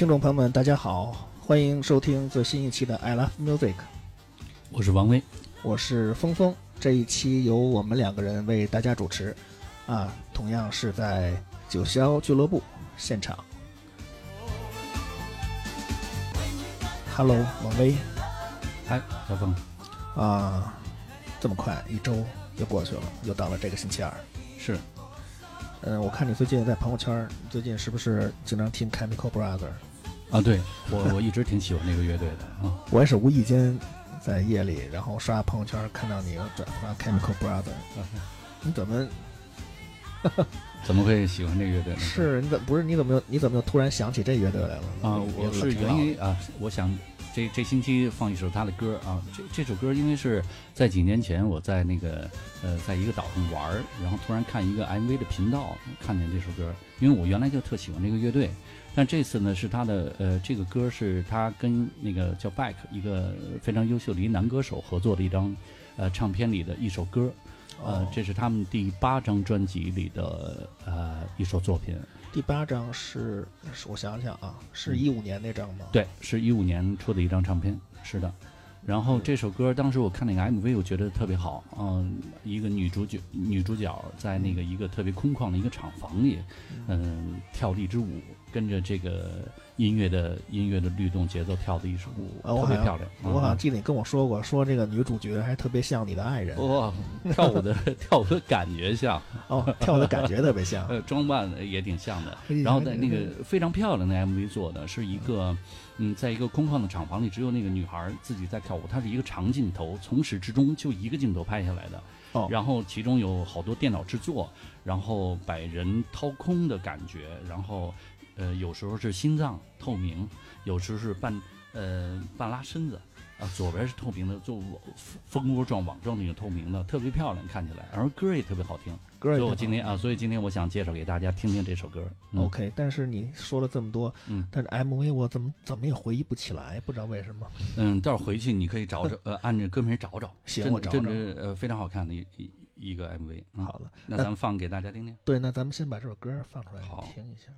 听众朋友们，大家好，欢迎收听最新一期的《I Love Music》，我是王威，我是峰峰。这一期由我们两个人为大家主持，啊，同样是在九霄俱乐部现场。Hello，王威，嗨，小峰，啊，这么快，一周又过去了，又到了这个星期二。是，嗯，我看你最近在朋友圈，最近是不是经常听 Chemical Brother？啊，对我我一直挺喜欢这个乐队的啊。我也是无意间在夜里，然后刷朋友圈看到你转发 Chemical Brother，你怎么怎么会喜欢这个乐队呢？是你怎不是你怎么又你怎么又突然想起这乐队来了？啊，我是源于啊，我想这这星期放一首他的歌啊。这这首歌因为是在几年前我在那个呃在一个岛上玩儿，然后突然看一个 MV 的频道，看见这首歌，因为我原来就特喜欢这个乐队。但这次呢，是他的呃，这个歌是他跟那个叫 Back 一个非常优秀的一男歌手合作的一张呃唱片里的一首歌，呃，这是他们第八张专辑里的呃一首作品。第八张是是我想想啊，是一五年那张吗？对，是一五年出的一张唱片，是的。然后这首歌当时我看那个 MV，我觉得特别好，嗯，一个女主角女主角在那个一个特别空旷的一个厂房里，嗯，跳了一支舞，跟着这个音乐的音乐的律动节奏跳的一首舞，特别漂亮。我好像记得你跟我说过，说这个女主角还特别像你的爱人。哇，跳舞的 跳舞的感觉像哦，跳舞的感觉特别像，呃，装扮也挺像的。然后在那个非常漂亮的 MV 做的是一个。嗯，在一个空旷的厂房里，只有那个女孩自己在跳舞。它是一个长镜头，从始至终就一个镜头拍下来的。哦，然后其中有好多电脑制作，然后把人掏空的感觉，然后，呃，有时候是心脏透明，有时候是半呃半拉身子。啊，左边是透明的，就蜂窝状、网状那种透明的，特别漂亮，看起来，然后歌也特别好听。歌所以我今天啊，所以今天我想介绍给大家听听这首歌。OK，但是你说了这么多，嗯，但是 MV 我怎么怎么也回忆不起来，不知道为什么。嗯，待会儿回去你可以找找，呃，按着歌名找找。行，我找找。呃，非常好看的一一一个 MV。好了，那咱们放给大家听听。对，那咱们先把这首歌放出来，好听一下。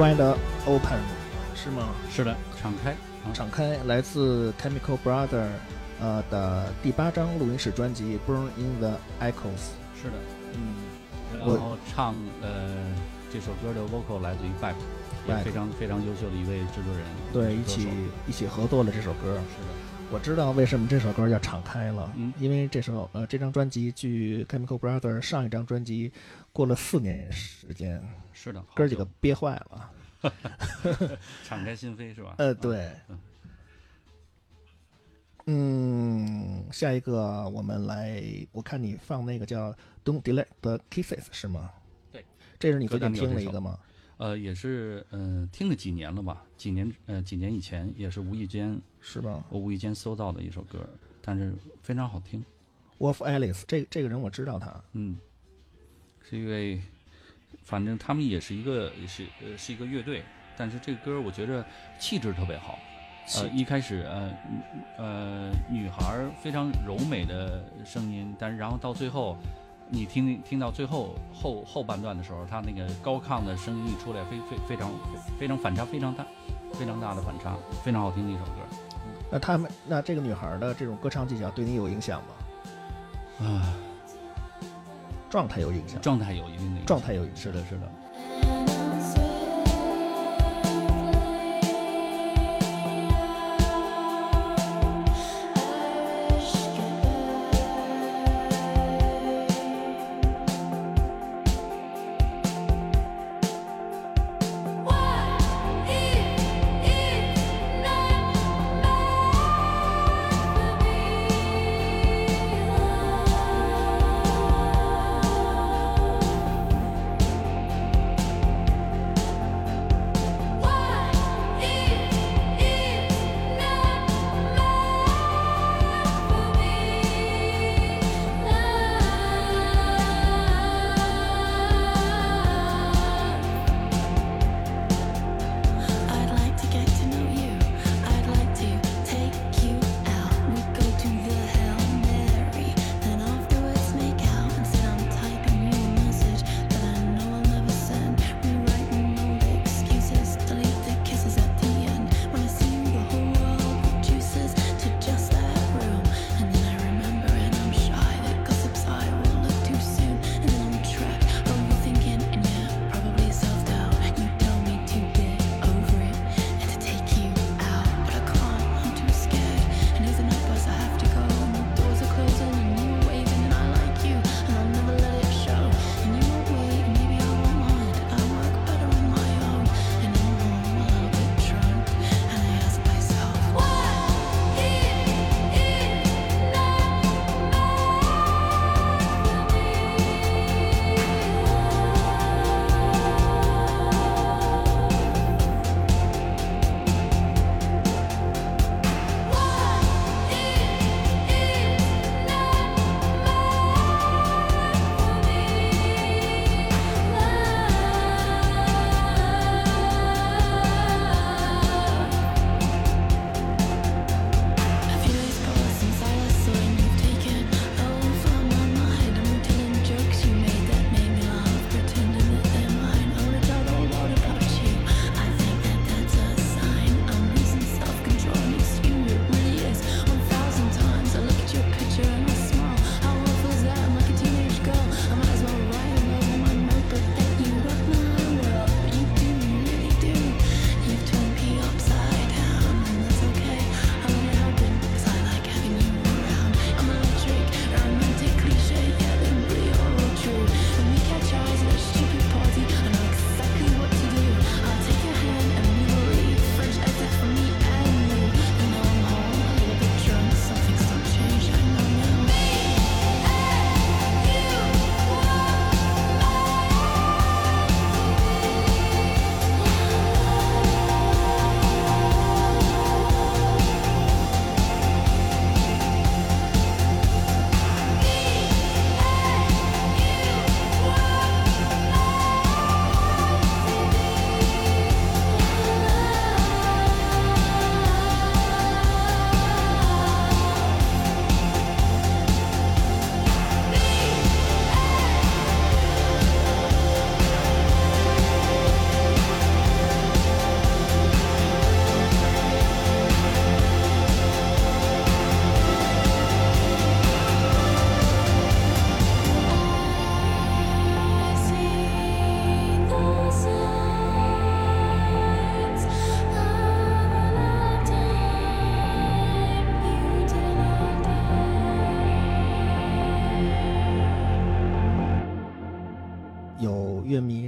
Wide Open 是吗？是的，敞开。敞开，来自 Chemical Brother 呃的第八张录音室专辑《Burn in the Echoes》。是的，嗯，然后唱呃这首歌的 vocal 来自于 Back，也非常非常优秀的一位制作人。对，一起一起合作了这首歌。是的，我知道为什么这首歌叫敞开了，嗯，因为这首呃这张专辑距 Chemical Brother 上一张专辑过了四年时间。是的，哥几个憋坏了。敞开心扉是吧？呃，对。嗯，下一个我们来，我看你放那个叫《Don't Delay the Kisses》是吗？对，这是你最近听的一个吗？呃，也是，嗯，听了几年了吧？几年，呃，几年以前也是无意间，是吧？我无意间搜到的一首歌，但是非常好听。Wolf Alice，这这个人我知道他，嗯，是一位。反正他们也是一个，是呃是一个乐队，但是这个歌我觉着气质特别好。呃，一开始呃呃女孩非常柔美的声音，但是然后到最后，你听听到最后后后半段的时候，她那个高亢的声音一出来，非非非常非常反差非常大，非常大的反差，非常好听的一首歌。那他们那这个女孩的这种歌唱技巧对你有影响吗？啊。状态有影响，状态有一定的状态有影是的，是的。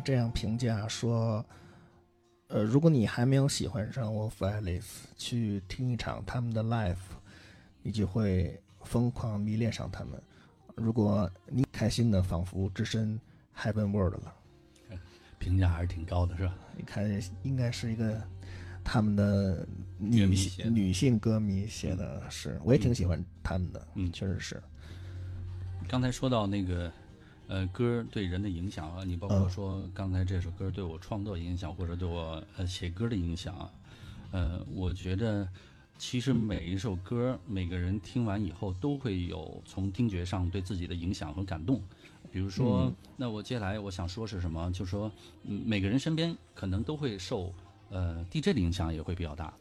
这样评价说，呃，如果你还没有喜欢上 Wolf Alice，去听一场他们的 live，你就会疯狂迷恋上他们。如果你开心的仿佛置身 Heaven World 了，评价还是挺高的，是吧？你看，应该是一个他们的乐女女性歌迷写的是，我也挺喜欢他们的，嗯确实是，刚才说到那个，呃，歌对人的影响啊，你包括嗯说刚才这首歌对我创作影响，或者对我呃写歌的影响啊，呃，我觉得其实每一首歌，每个人听完以后都会有从听觉上对自己的影响和感动。比如说，嗯那我接下来我想说是什么？就说，嗯，每个人身边可能都会受呃 DJ 的影响也会比较大。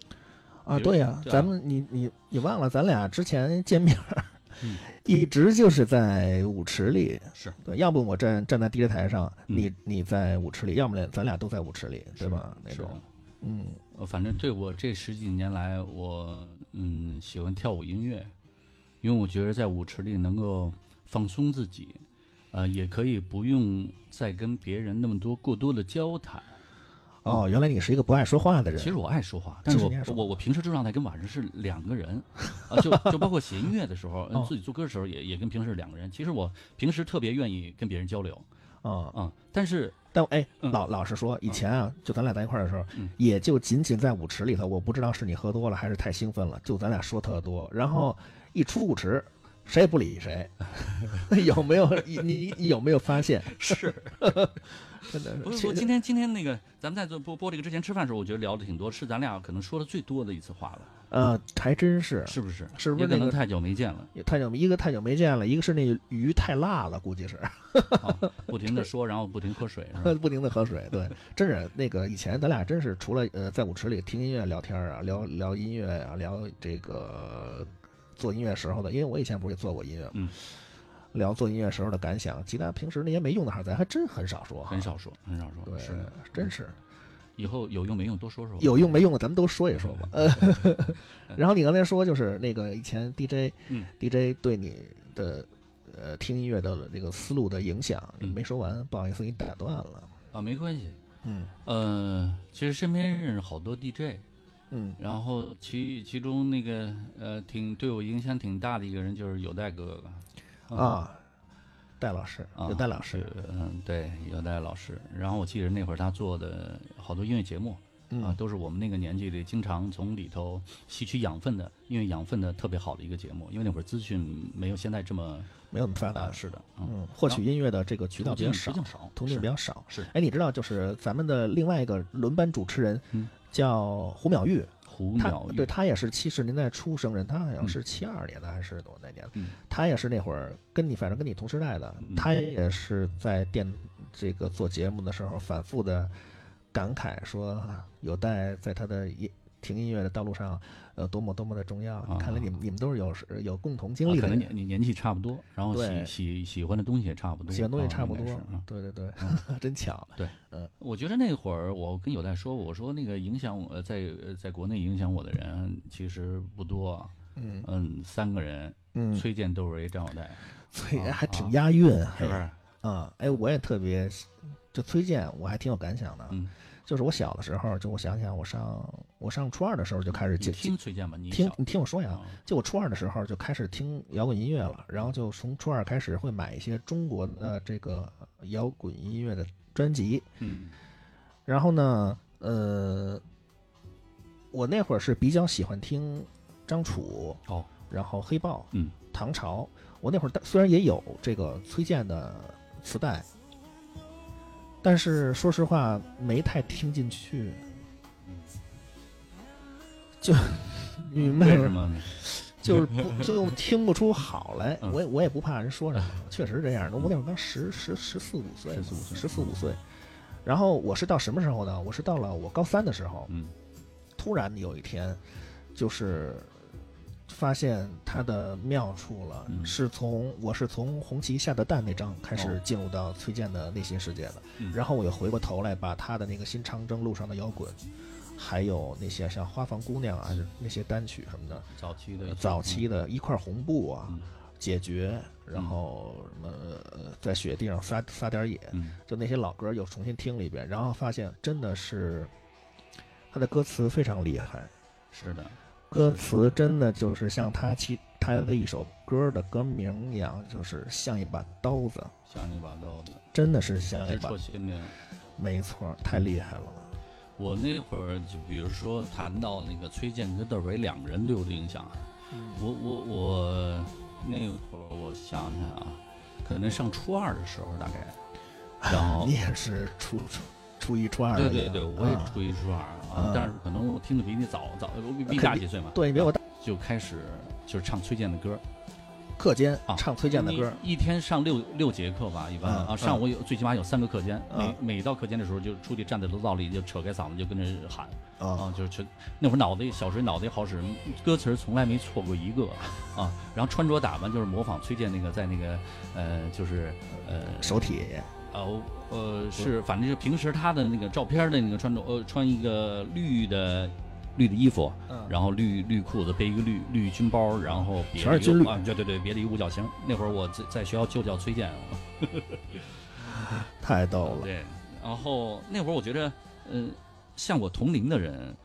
啊，对呀、啊咱们你你你忘了，咱俩之前见面儿，嗯。一直就是在舞池里，是。对，要不我站站在 DJ 台上，嗯。你你在舞池里，要么咱俩都在舞池里，对吧？那种，嗯。呃，反正对我这十几年来，我嗯喜欢跳舞音乐，因为我觉得在舞池里能够放松自己，呃，也可以不用再跟别人那么多过多的交谈。哦，原来你是一个不爱说话的人，其实我爱说话，但是我我我平时这状态跟晚上是两个人，啊，就就包括写音乐的时候，哦。自己做歌的时候也也跟平时是两个人。其实我平时特别愿意跟别人交流啊、啊，但是但哎，嗯。老老实说，以前啊，就咱俩在一块儿的时候，嗯。也就仅仅在舞池里头，我不知道是你喝多了还是太兴奋了，就咱俩说特多，然后一出舞池，谁也不理谁，有没有？你你你有没有发现？是真的不是，其实我今天今天那个，咱们在做播播这个之前吃饭的时候，我觉得聊的挺多，是咱俩可能说的最多的一次话了，呃，还真是，是不是？是不是那个可能太久没见了，也太久一个太久没见了，一个是那鱼太辣了，估计是。啊，不停的说，然后不停喝水，是吧？不停的喝水。对，真是那个以前咱俩真是除了呃在舞池里听音乐聊天啊，聊聊音乐啊，聊这个做音乐时候的，因为我以前不是也做过音乐嘛，嗯聊做音乐时候的感想，其他平时那些没用的话，咱还真很少说，很少说，很少说，对是，真是。以后有用没用多说说。有用没用的，咱们都说一说吧。呃，然后你刚才说就是那个以前 DJ，嗯。DJ 对你的呃听音乐的这个思路的影响，你嗯。没说完，不好意思给你打断了。啊，没关系。嗯。呃，其实身边认识好多 DJ，嗯。然后其其中那个呃，挺对我影响挺大的一个人就是有代哥哥啊，戴老师啊，有戴老师，嗯，对，有戴老师。然后我记得那会儿他做的好多音乐节目啊，嗯都是我们那个年纪里经常从里头吸取养分的，因为养分的特别好的一个节目。因为那会儿资讯没有现在这么没有那么发达啊，，是的，嗯，嗯，获取音乐的这个渠道比较少途径，比较少。是哎，你知道就是咱们的另外一个轮班主持人嗯叫胡淼玉，他对他也是七十年代出生人，他好像是七二年的还是多那年？嗯。他也是那会儿跟你反正跟你同时代的，嗯。他也是在电这个做节目的时候反复的感慨说，有待在他的音听音乐的道路上，呃，多么多么的重要。啊看来你们你们都是有有共同经啊历的人，可能你你年纪差不多，然后喜喜喜欢的东西也差不多，喜欢东西啊差不多。对对对，真巧。我觉得那会儿我跟有代说，我说那个影响我呃在呃在国内影响我的人其实不多啊，嗯嗯，三个人，嗯，崔健、窦唯、张小戴，崔啊还挺押韵，是不是？啊，哎，我也特别，就崔健，我还挺有感想的。嗯，就是我小的时候，就我想想，我上我上初二的时候就开始听崔健吧，你，听你听我说呀，啊就我初二的时候就开始听摇滚音乐了，然后就从初二开始会买一些中国的这个摇滚音乐的专辑，嗯然后呢，呃，我那会儿是比较喜欢听张楚，哦，然后黑豹、嗯唐朝。我那会儿虽然也有这个崔健的磁带，但是说实话没太听进去，就 你明白吗为什？么？就是不就听不出好来。嗯我也我也不怕人说什么，确实这样的。我那会儿刚十十十四五岁，14 15岁十四五岁。然后我是到什么时候呢？我是到了我高三的时候，嗯突然有一天，就是发现它的妙处了，嗯。是从我是从红旗下的蛋那张开始哦进入到崔健的内心世界的，嗯。然后我又回过头来把他的那个新长征路上的摇滚，还有那些像花房姑娘啊那些单曲什么的，早期的早期的一块红布啊，嗯。解决，然后什么呃在雪地上撒撒点野，嗯。就那些老歌又重新听了一遍，然后发现真的是他的歌词非常厉害，是的，歌词真的就是像他其他的一首歌的歌名一样，就是像一把刀子，像一把刀子，真的是像一把，戳心灵。没错，太厉害了。我那会儿就比如说谈到那个崔健跟窦唯两个人对我的影响，我我我那会儿我想想啊，可能上初二的时候大概，然后你也是初初初一初二对对对，我也啊初一初二啊啊，但是可能我听的比你早早，我比比你大几岁嘛，对，你比我大，就开始就是唱崔健的歌，课间啊唱崔健的歌，一一天上六六节课吧，一般。嗯啊，上午有最起码有三个课间，嗯。每每到课间的时候就出去站在楼道里就扯开嗓子就跟着喊。啊啊，就是全那会儿脑袋小时候脑袋好使，歌词从来没错过一个。啊，然后穿着打扮就是模仿崔健那个在那个呃就是呃手体呃呃是反正就平时他的那个照片的那个穿着呃穿一个绿的绿的衣服，嗯然后绿绿裤子背一个绿绿军包，然后别的一个啊，对对对，别的一个五角星。那会儿我在在学校就叫崔健，太逗了，对，然后那会儿我觉得，嗯、像我同龄的人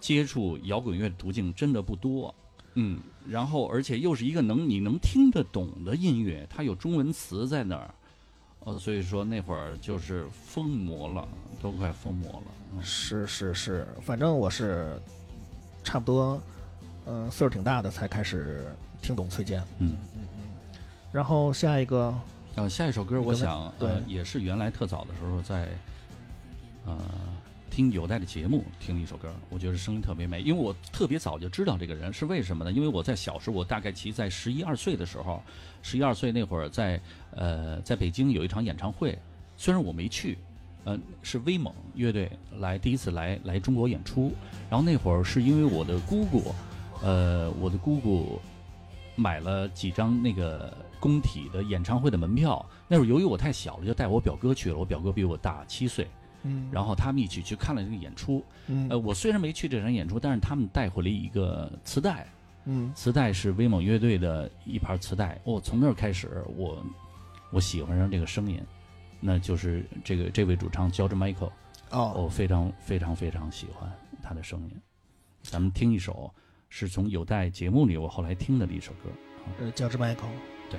接触摇滚乐的途径真的不多，嗯，然后而且又是一个能你能听得懂的音乐，它有中文词在那儿，呃，所以说那会儿就是疯魔了，都快疯魔了。嗯。是是是，反正我是差不多，嗯、岁数挺大的才开始听懂崔健，嗯。嗯嗯，然后下一个嗯下一首歌，我想呃对。也是原来特早的时候在呃听有代的节目听一首歌，我觉得声音特别美，因为我特别早就知道这个人是为什么呢？因为我在小时候，我大概其在十一二岁的时候，十一二岁那会儿在呃在北京有一场演唱会，虽然我没去。呃，是威猛乐队来第一次来来中国演出，然后那会儿是因为我的姑姑，呃，我的姑姑买了几张那个工体的演唱会的门票。那会儿由于我太小了，就带我表哥去了。我表哥比我大七岁，嗯然后他们一起去看了这个演出。嗯呃，我虽然没去这场演出，但是他们带回了一个磁带，嗯磁带是威猛乐队的一盘磁带。我、从那儿开始，我我喜欢上这个声音，那就是这个这位主唱 George Michael，哦我非常非常非常喜欢他的声音。咱们听一首，是从有待节目里我后来听的一首歌。呃，乔治麦克，对。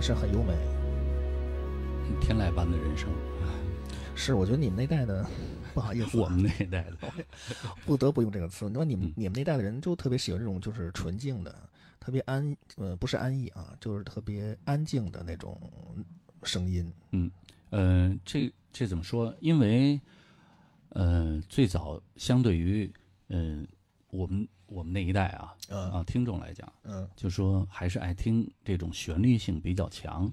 的是很优美。天籁般的人生，是，我觉得你们那代的，不好意思啊，我们那一代的，不得不用这个词。你说你们嗯你们那代的人就特别喜欢这种就是纯净的，特别安呃不是安逸啊，就是特别安静的那种声音。嗯，呃，这这怎么说？因为，呃，最早相对于，嗯、我们我们那一代啊嗯啊听众来讲，嗯就说还是爱听这种旋律性比较强、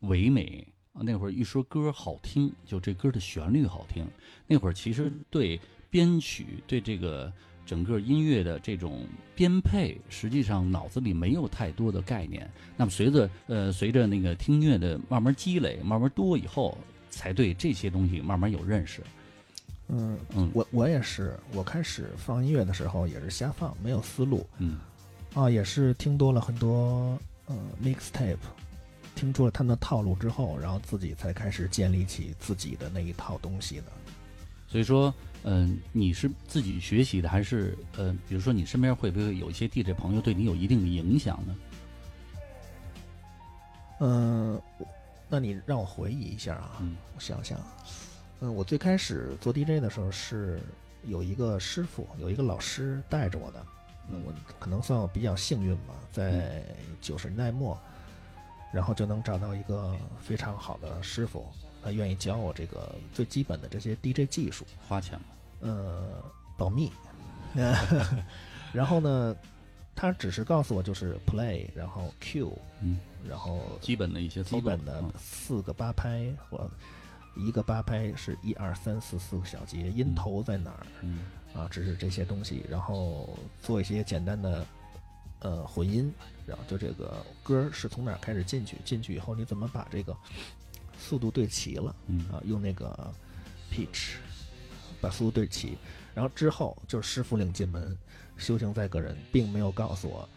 唯美。啊那会儿一说歌好听，就这歌的旋律好听。那会儿其实对编曲、对这个整个音乐的这种编配，实际上脑子里没有太多的概念。那么随着呃随着那个听音乐的慢慢积累、慢慢多以后，才对这些东西慢慢有认识。嗯，嗯。我我也是，我开始放音乐的时候也是瞎放，没有思路嗯。啊，也是听多了很多呃 mixtape，听出了他们的套路之后，然后自己才开始建立起自己的那一套东西的。所以说，嗯、你是自己学习的，还是呃，比如说你身边会不会有一些 DJ 朋友对你有一定的影响呢？嗯、我那你让我回忆一下啊，嗯。我想想，嗯，我最开始做 DJ 的时候是有一个师傅，有一个老师带着我的。那，我可能算我比较幸运吧，在九十年代末，然后就能找到一个非常好的师傅，他愿意教我这个最基本的这些 DJ 技术。花钱吗？呃，保密。然后呢，他只是告诉我就是 play，然后 Q，嗯，然后基本的一些基本的嗯四个八拍或一个八拍是一二三四四个小节，音头在哪儿嗯啊？只是这些东西，然后做一些简单的呃混音，然后就这个歌是从哪儿开始进去，进去以后你怎么把这个速度对齐了嗯啊？用那个 pitch 把速度对齐，然后之后就是师傅领进门，修行在个人，并没有告诉我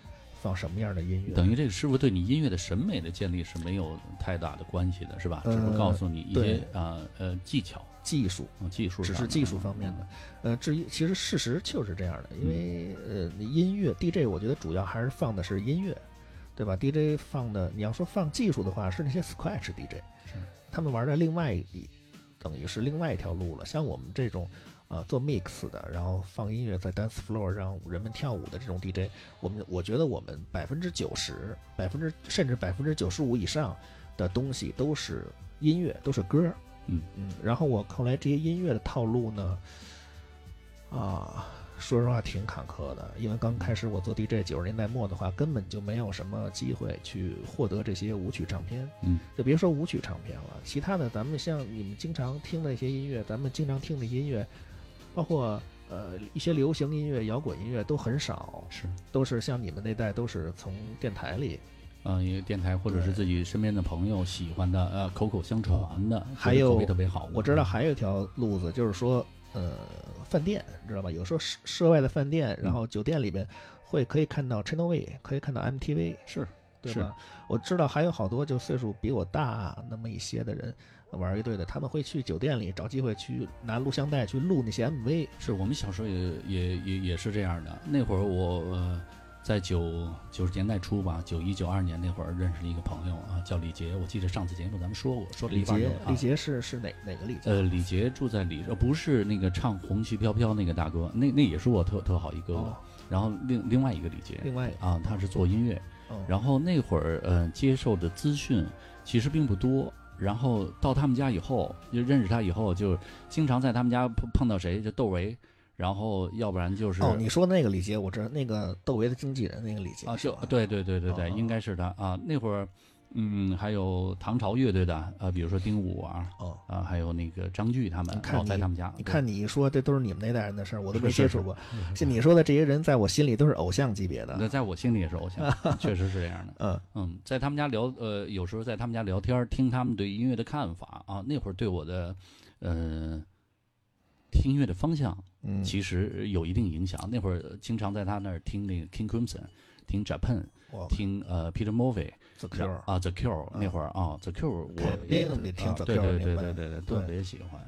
放什么样的音乐，等于这个师傅对你音乐的审美的建立是没有太大的关系的，是吧？只是告诉你一些对啊呃技巧、技术。啊技术，只是技术方面的。呃，至于其实事实就是这样的，因为呃，音乐 DJ 我觉得主要还是放的是音乐，对吧？DJ 放的，你要说放技术的话，是那些 Scratch DJ，是他们玩的另外一，等于是另外一条路了。像我们这种。啊，做 mix 的，然后放音乐在 dance floor 让人们跳舞的这种 DJ，我们我觉得我们百分之九十、百分之甚至百分之九十五以上的东西都是音乐，都是歌。嗯嗯，然后我后来这些音乐的套路呢，啊，说实话挺坎坷的，因为刚开始我做 DJ，九十年代末的话，根本就没有什么机会去获得这些舞曲唱片，嗯，就别说舞曲唱片了，其他的咱们像你们经常听的一些音乐，咱们经常听的音乐，包括呃一些流行音乐、摇滚音乐都很少，是都是像你们那代都是从电台里，啊，一个电台或者是自己身边的朋友喜欢的，呃，口口相传的，还有口碑特别好。我知道还有一条路子，就是说，呃，饭店知道吧？有时候涉涉外的饭店，然后酒店里边会可以看到 Channel V，可以看到 MTV，是对吧？我知道还有好多就岁数比我大那么一些的人玩乐队的，他们会去酒店里找机会去拿录像带去录那些 MV。是我们小时候也也也也是这样的。那会儿我呃在九九十年代初吧，九一九二年那会儿认识了一个朋友啊，叫李杰。我记得上次节目咱们说过，说李杰李杰是是哪哪个李杰？呃，李杰住在李，呃，不是那个唱《红旗飘飘》那个大哥，那那也是我特特好一哥哥。哦然后另另外一个李杰另外啊，他是做音乐，哦然后那会儿呃接受的资讯其实并不多。然后到他们家以后，就认识他以后，就经常在他们家碰碰到谁就窦唯，然后要不然就是哦，你说的那个李杰，我知道那个窦唯的经纪人那个李杰啊，就对对对对对，哦应该是他啊。那会儿，嗯，还有唐朝乐队的呃，比如说丁武啊，哦。啊，还有那个张炬他们老在他们家。你看你一说，这都是你们那代人的事儿，我都没接触过。是你说的这些人，在我心里都是偶像级别的那。在我心里也是偶像，确实是这样的。嗯，嗯，在他们家聊，呃，有时候在他们家聊天，听他们对音乐的看法啊，那会儿对我的，呃，听音乐的方向嗯，其实有一定影响。那会儿经常在他那儿听那个 King Crimson，听 Japan，我听呃 Peter Murphy，自 Q 啊 The Cure 那会儿啊 The Cure 我 The 对 Cure，对对对对对，特别喜欢。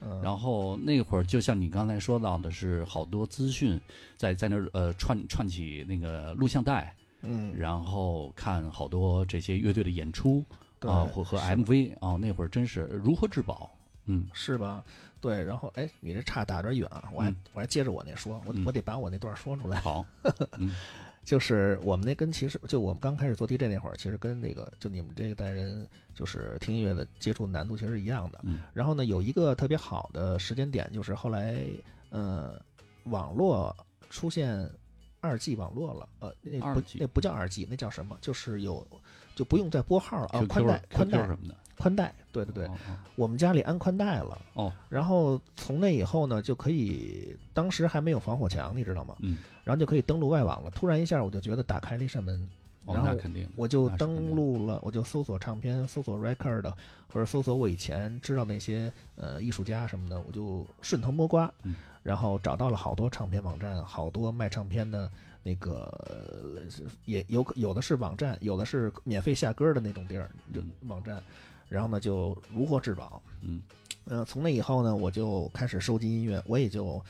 嗯，然后那会儿就像你刚才说到的是，好多资讯在在那儿呃串串起那个录像带，嗯，然后看好多这些乐队的演出对啊，和和 MV 啊，那会儿真是如何至宝。嗯，是吧？对，然后哎，你这岔打点远啊，我还嗯。我还接着我那说，我嗯。我得把我那段说出来。好，嗯就是我们那跟其实就我们刚开始做 DJ 那会儿，其实跟那个就你们这一代人就是听音乐的接触难度其实是一样的。嗯然后呢，有一个特别好的时间点，就是后来呃，网络出现二 G 网络了，呃，那不那不叫二 G，那叫什么？就是有就不用再拨号了啊，宽带宽带什么的，宽带，对对对，哦我们家里安宽带了。哦然后从那以后呢，就可以，当时还没有防火墙，你知道吗？嗯，然后就可以登录外网了。突然一下，我就觉得打开了一扇门，哦，然后那肯定，我就登录了，我就搜索唱片，搜索 record，或者搜索我以前知道那些呃艺术家什么的，我就顺藤摸瓜，嗯然后找到了好多唱片网站，好多卖唱片的那个呃也有有的是网站，有的是免费下歌的那种地儿就嗯网站，然后呢就如获至宝。嗯呃，从那以后呢，我就开始收集音乐，我也就，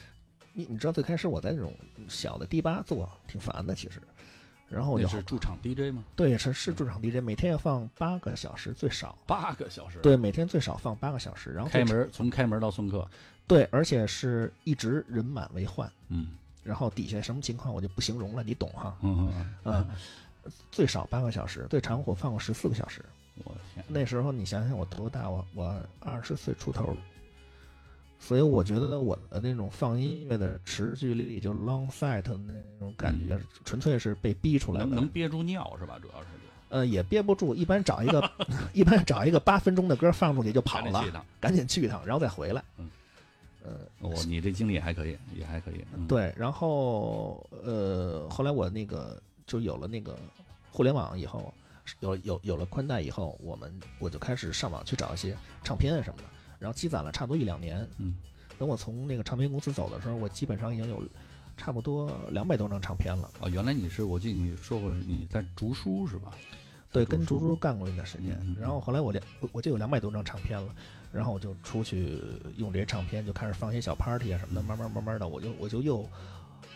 你你知道最开始我在那种小的迪吧做挺烦的，其实，然后我就那是驻场 DJ 吗？对是是驻场 DJ，每天要放八个小时最少，八个小时。，对，每天最少放八个小时，然后开门从开门到送客。对，而且是一直人满为患，嗯然后底下什么情况我就不形容了，你懂哈？嗯嗯，嗯，最少八个小时，最长我放过十四个小时。我天，那时候你想想我多大，我我二十岁出头，所以我觉得我的那种放音乐的持续力，就 long sight 的那种感觉，纯粹是被逼出来的。能能憋住尿是吧？主要是呃，也憋不住，一般找一个 一般找一个八分钟的歌放出去就跑了赶紧去一，趟。赶紧去一趟，然后再回来。嗯呃，哦，你这经历还可以，也还可以。嗯，对，然后呃，后来我那个就有了那个互联网以后，有有有了宽带以后，我们我就开始上网去找一些唱片啊什么的，然后积攒了差不多一两年。嗯，等我从那个唱片公司走的时候，我基本上已经有差不多两百多张唱片了。哦，原来你是我记得你说过你在竹书是吧？对，跟竹书干过一段时间然后后来我两我我就有两百多张唱片了，然后我就出去用这些唱片，就开始放一些小 party 啊什么的，慢慢慢慢的，我就我就又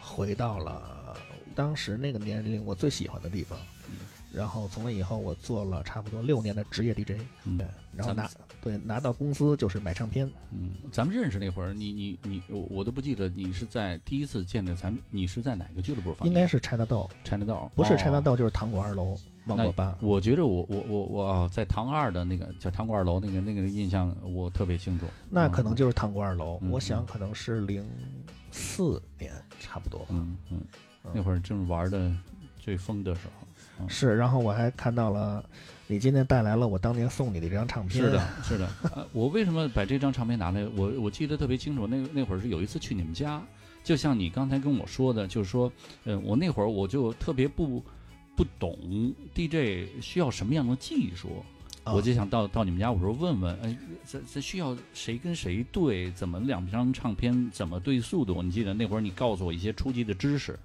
回到了当时那个年龄我最喜欢的地方，然后从那以后我做了差不多六年的职业 DJ，嗯对，然后拿对拿到工资就是买唱片，嗯，咱们认识那会儿，你你你，我我都不记得你是在第一次见的咱，你是在哪个俱乐部放的？应该是 China 豆，China 道，不是哦 China 豆就是糖果二楼芒果吧，我觉得我我我我啊在唐二的那个叫糖果二楼那个那个印象我特别清楚。那可能就是糖果二楼，嗯我想可能是零四年差不多吧。嗯嗯，那会儿正是玩的最疯的时候。是，然后我还看到了你今天带来了我当年送你的这张唱片。是的，是的。呃我为什么把这张唱片拿来？我我记得特别清楚，那那会儿是有一次去你们家，就像你刚才跟我说的，就是说，呃，我那会儿我就特别不不懂 DJ 需要什么样的技术。啊我就想到到你们家，我说问问，哎，这这需要谁跟谁对？怎么两张唱片怎么对速度？你记得那会儿你告诉我一些初级的知识，啊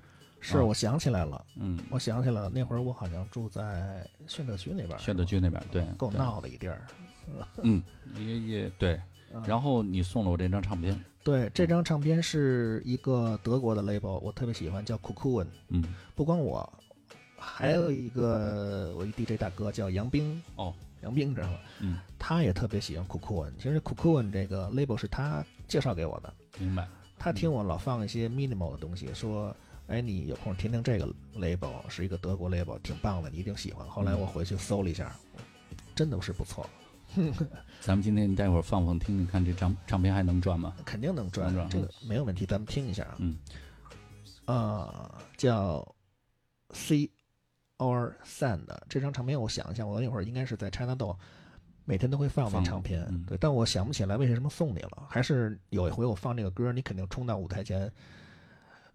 是我想起来了，嗯，我想起来了，那会儿我好像住在宣德区那边儿，宣德区那边对，够对，闹的一地儿。嗯，也也对。嗯然后你送了我这张唱片，对，这张唱片是一个德国的 label，我特别喜欢，叫 Cocoon。嗯，不光我，还有一个我一 DJ 大哥叫杨冰，哦，杨冰知道吗？嗯，他也特别喜欢 Cocoon。其实 Cocoon 这个 label 是他介绍给我的，明白。他听我老放一些 minimal 的东西，说，哎，你有空听听这个 label，是一个德国 label，挺棒的，你一定喜欢。后来我回去搜了一下，真的是不错，咱们今天待会儿放放听听看，这张唱片还能转吗？肯定能赚能赚，这个没有问题。咱们听一下啊，嗯，啊，叫 See or Sand 这张唱片，我想一下，我那会儿应该是在 China 豆每天都会放那唱片，嗯对，但我想不起来为什么送你了，还是有一回我放这个歌，你肯定冲到舞台前，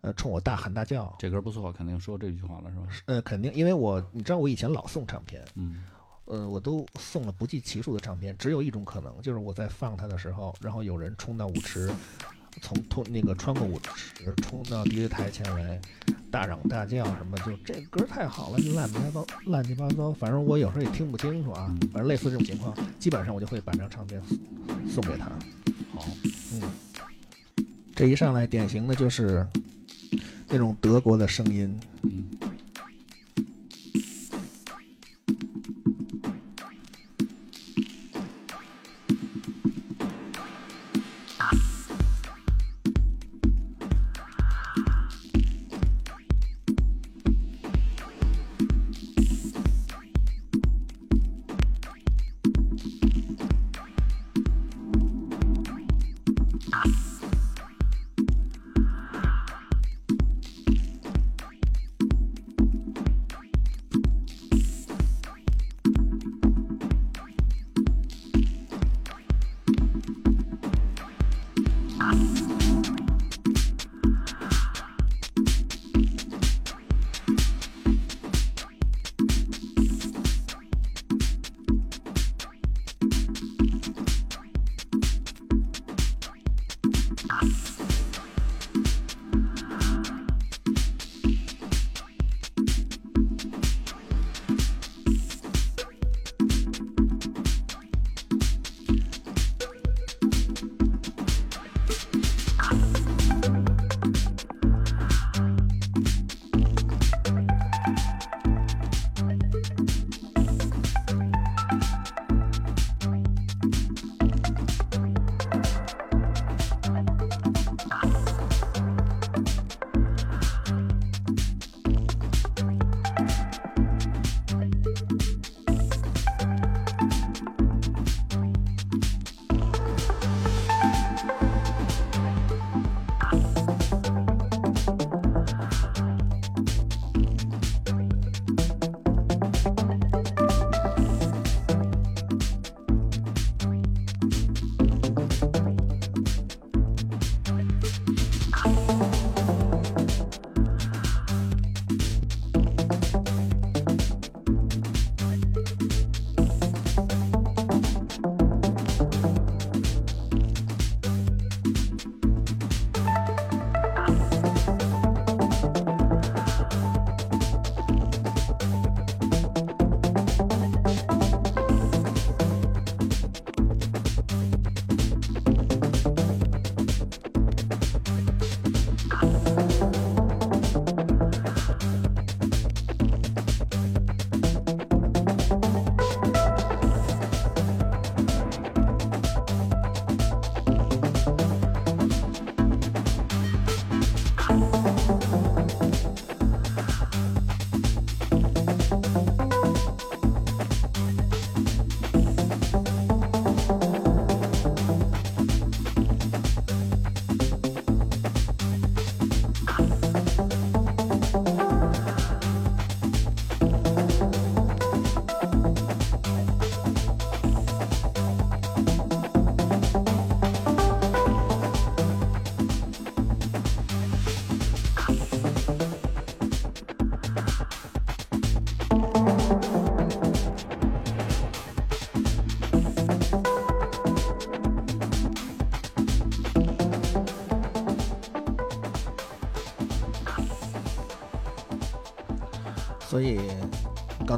呃，冲我大喊大叫，这歌不错，肯定说这句话了是吧？呃，肯定，因为我你知道我以前老送唱片，嗯，呃，我都送了不计其数的唱片，只有一种可能，就是我在放它的时候，然后有人冲到舞池，从通那个穿过舞池冲到 DJ 台前来，大嚷大叫什么，就这歌太好了，就乱七八糟，乱七八糟，反正我有时候也听不清楚啊嗯，反正类似这种情况，基本上我就会把这张唱片送给他。好，嗯，这一上来典型的就是那种德国的声音，嗯。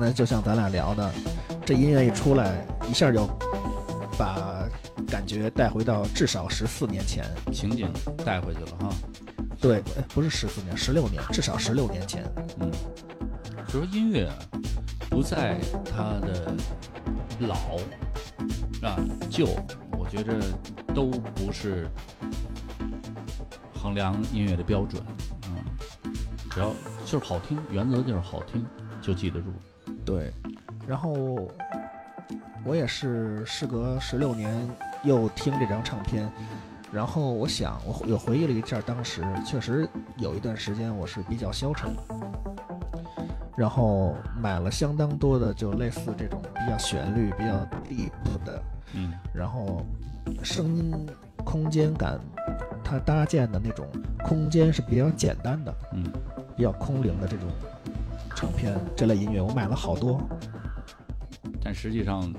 刚才就像咱俩聊的，这音乐一出来，一下就把感觉带回到至少十四年前。情景带回去了哈。对，呃不是十四年，十六年，至少十六年前。嗯，就说音乐不在它的老啊旧，我觉着都不是衡量音乐的标准。嗯，只要就是好听，原则就是好听，就记得住。对，然后我也是事隔十六年又听这张唱片，然后我想，我又回忆了一下，当时确实有一段时间我是比较消沉，然后买了相当多的就类似这种比较旋律比较 deep 的，嗯然后声音空间感，它搭建的那种空间是比较简单的，嗯，比较空灵的这种唱片这类音乐，我买了好多。但实际上。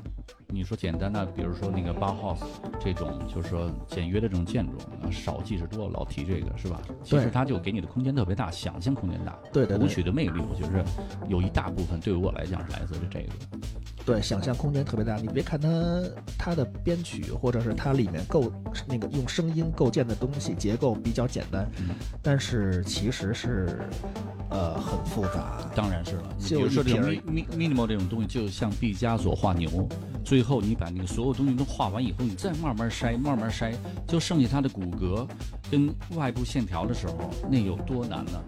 你说简单的，比如说那个 Bauhaus 这种，就是说简约的这种建筑，啊少即是多，老提这个是吧？其实对它就给你的空间特别大，想象空间大。对对对舞曲的魅力，我觉得有一大部分对于我来讲是来自于这个。对，想象空间特别大。你别看它它的编曲，或者是它里面构那个用声音构建的东西结构比较简单，嗯但是其实是呃很复杂。当然是了，你比就如说这种 mi mi minimal 这种东西，就像毕加索画牛，最后你把那个所有东西都画完以后，你再慢慢筛，慢慢筛，就剩下它的骨骼跟外部线条的时候，那有多难呢？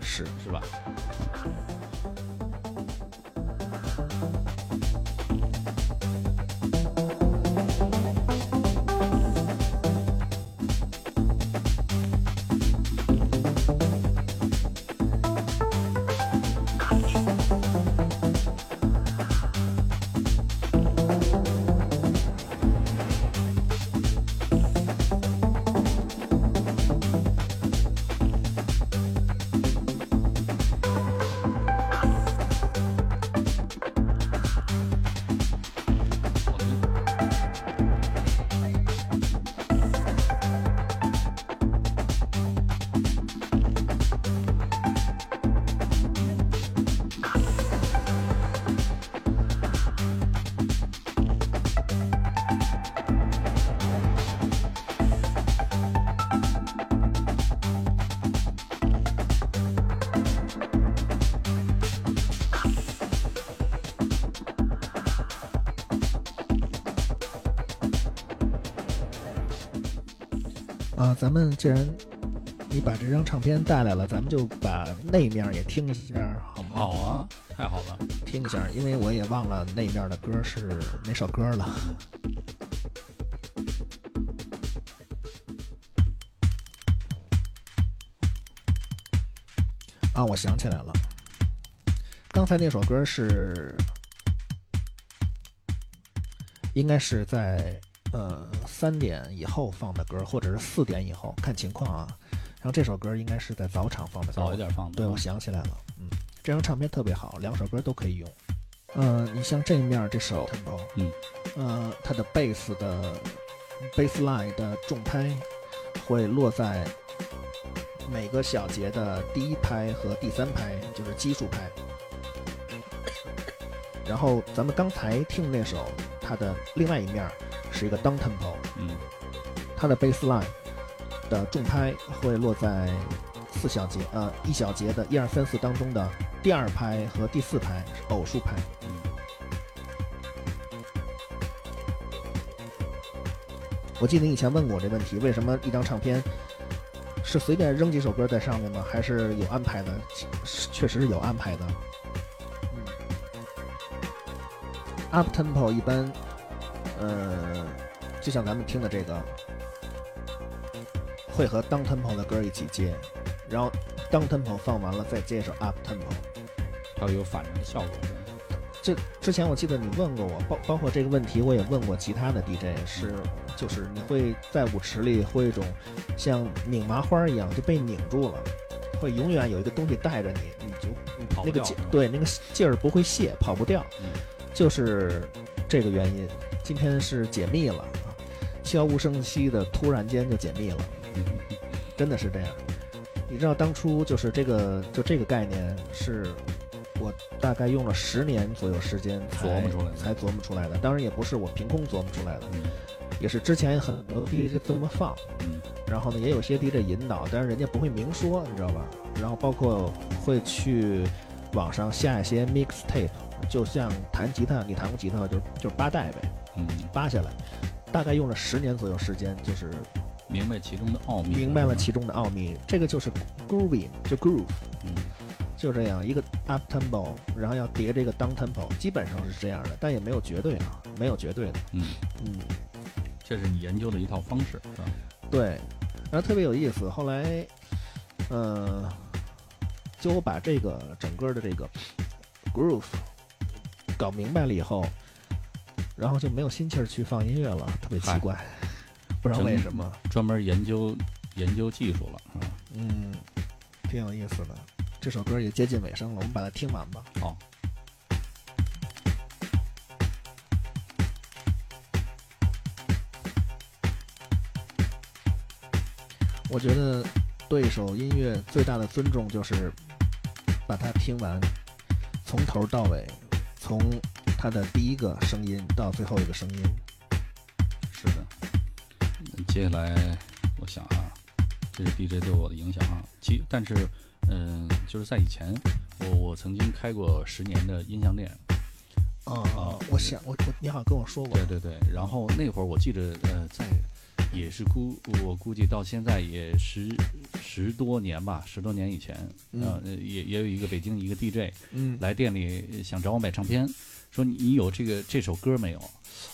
是，是吧？咱们既然你把这张唱片带来了，咱们就把那面也听一下，好不？好啊，太好了。听一下，因为我也忘了那面的歌是哪首歌了。啊，我想起来了，刚才那首歌是应该是在呃三点以后放的歌，或者是四点以后，看情况啊。然后这首歌应该是在早场放的歌，早一点放的。对，我想起来了，嗯，这张唱片特别好，两首歌都可以用。嗯、你像这面这首嗯，呃，它的贝斯的 bass line 的重拍会落在每个小节的第一拍和第三拍，就是基数拍。然后咱们刚才听那首，它的另外一面是一个 down tempo，嗯它的 bass line 的重拍会落在四小节，呃，一小节的一二三四当中的第二拍和第四拍是偶数拍。嗯我记得你以前问过我这问题，为什么一张唱片是随便扔几首歌在上面吗？还是有安排的？是确实是有安排的。嗯，up tempo 一般，呃，就像咱们听的这个，会和 down tempo 的歌一起接，然后 down tempo 放完了再接一首 up tempo。它会有反着的效果。这之前我记得你问过我，包包括这个问题，我也问过其他的 DJ，是就是你会在舞池里会一种像拧麻花一样就被拧住了，会永远有一个东西带着你，你就你那个劲对那个劲儿不会泄，跑不掉，嗯就是这个原因。今天是解密了啊，悄无声息的突然间就解密了，嗯真的是这样。你知道当初就是这个就这个概念是我大概用了十年左右时间才琢磨出来的才琢磨出来的。当然也不是我凭空琢磨出来的，嗯也是之前很多 DJ 这么放，嗯然后呢也有些 DJ 引导，但是人家不会明说，你知道吧？然后包括会去网上下一些 mixtape，就像弹吉他，你弹过吉他就就是八代呗，嗯，扒下来，大概用了十年左右时间，就是明白其中的奥秘，明白了其中的奥秘。这个就是 grooving，就 groove。嗯就这样一个 up tempo，然后要叠这个 down tempo，基本上是这样的，但也没有绝对啊，没有绝对的。嗯，嗯，这是你研究的一套方式，是吧？对，然后特别有意思。后来，呃，就我把这个整个的这个 groove 搞明白了以后，然后就没有心气儿去放音乐了，特别奇怪，不知道为什么。专门研究研究技术了？嗯，挺有意思的。这首歌也接近尾声了，我们把它听完吧。好，我觉得对一首音乐最大的尊重就是把它听完，从头到尾，从它的第一个声音到最后一个声音。是的。嗯接下来我想啊，这是 DJ 对我的影响啊。其但是，嗯、就是在以前，我我曾经开过十年的音像店，啊、我想我我你好像跟我说过，对对对。然后那会儿我记得，呃，在也是估我估计到现在也十十多年吧，十多年以前，呃，也也有一个北京一个 DJ 嗯来店里想找我买唱片，说你你有这个这首歌没有？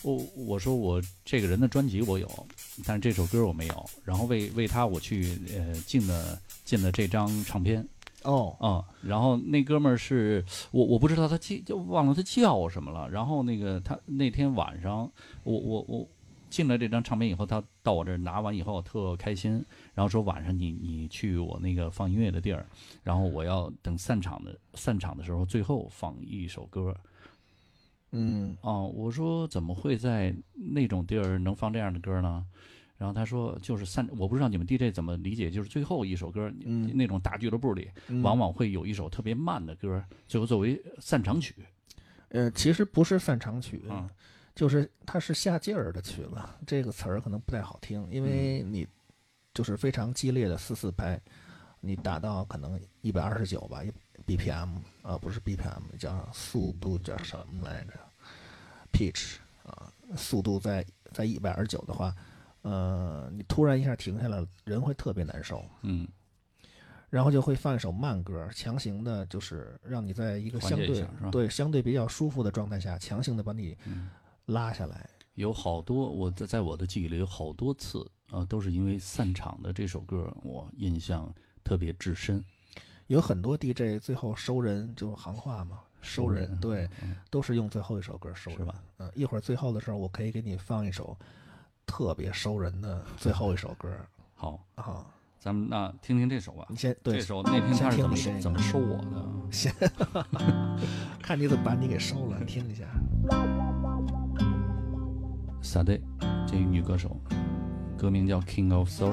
我我说我这个人的专辑我有，但是这首歌我没有。然后为为他我去呃进了进了这张唱片哦，啊、然后那哥们儿是我我不知道他记就忘了他叫什么了。然后那个他那天晚上我我我进了这张唱片以后，他到我这儿拿完以后特开心，然后说晚上你你去我那个放音乐的地儿，然后我要等散场的散场的时候最后放一首歌。嗯哦，我说怎么会在那种地儿能放这样的歌呢？然后他说就是散，我不知道你们 DJ 怎么理解，就是最后一首歌，嗯那种大俱乐部里嗯往往会有一首特别慢的歌，最后作为散场曲。呃，其实不是散场曲，嗯就是它是下劲儿的曲子。这个词儿可能不太好听，因为你就是非常激烈的四四拍，你打到可能一百二十九吧，BPM 啊，不是 BPM，叫速度叫什么来着？pitch 啊，速度在在一百二十九的话，呃，你突然一下停下来，人会特别难受。嗯然后就会放一首慢歌，强行的，就是让你在一个相对对相对比较舒服的状态下，强行的把你嗯，拉下来。有好多我在在我的记忆里有好多次啊、都是因为散场的这首歌，我印象特别至深。有很多 DJ 最后收人就行话嘛，收人人对，嗯都是用最后一首歌收人是吧？嗯，一会儿最后的时候，我可以给你放一首特别收人的最后一首歌 好，啊。咱们那听听这首吧你。先对这，首那天他是怎么先听怎么收我的？先 看你怎么把你给收了，听一下。Sade，这个女歌手，歌名叫《King of Sorrow》。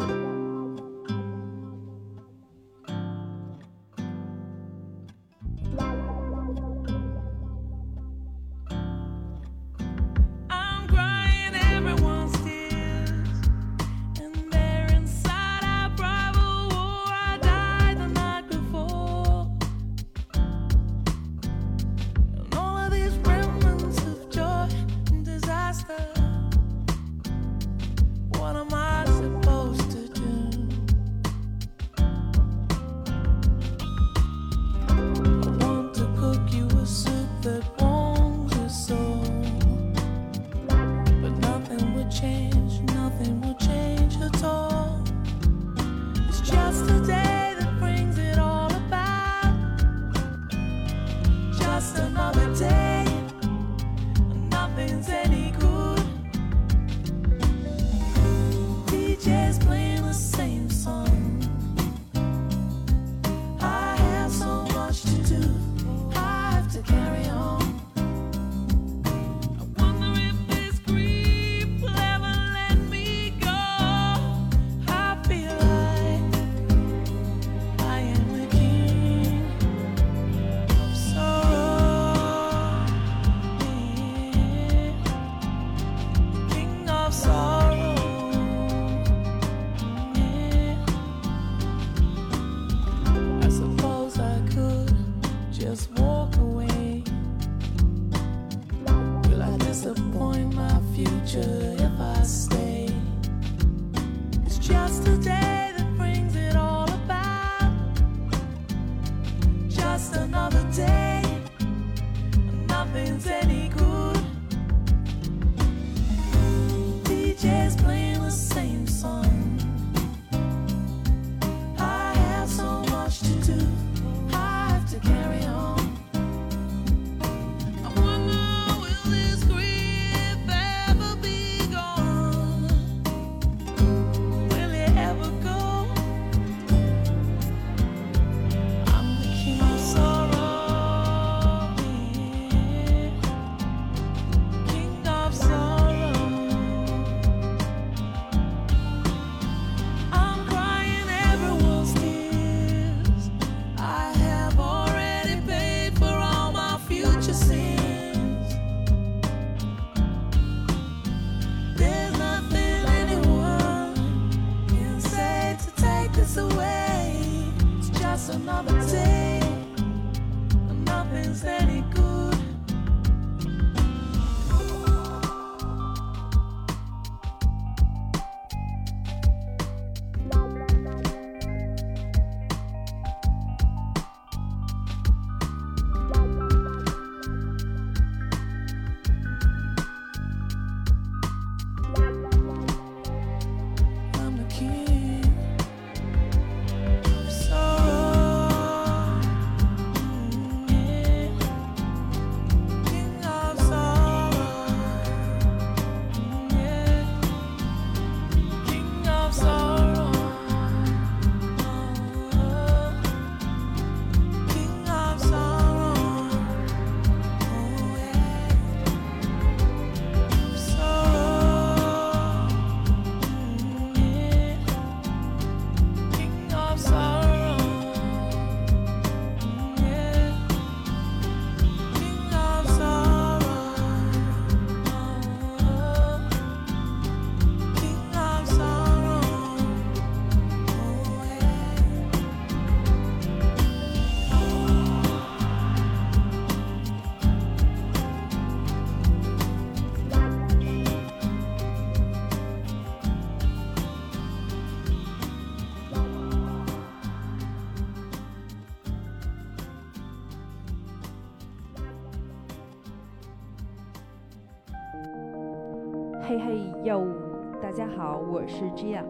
我是 Gia，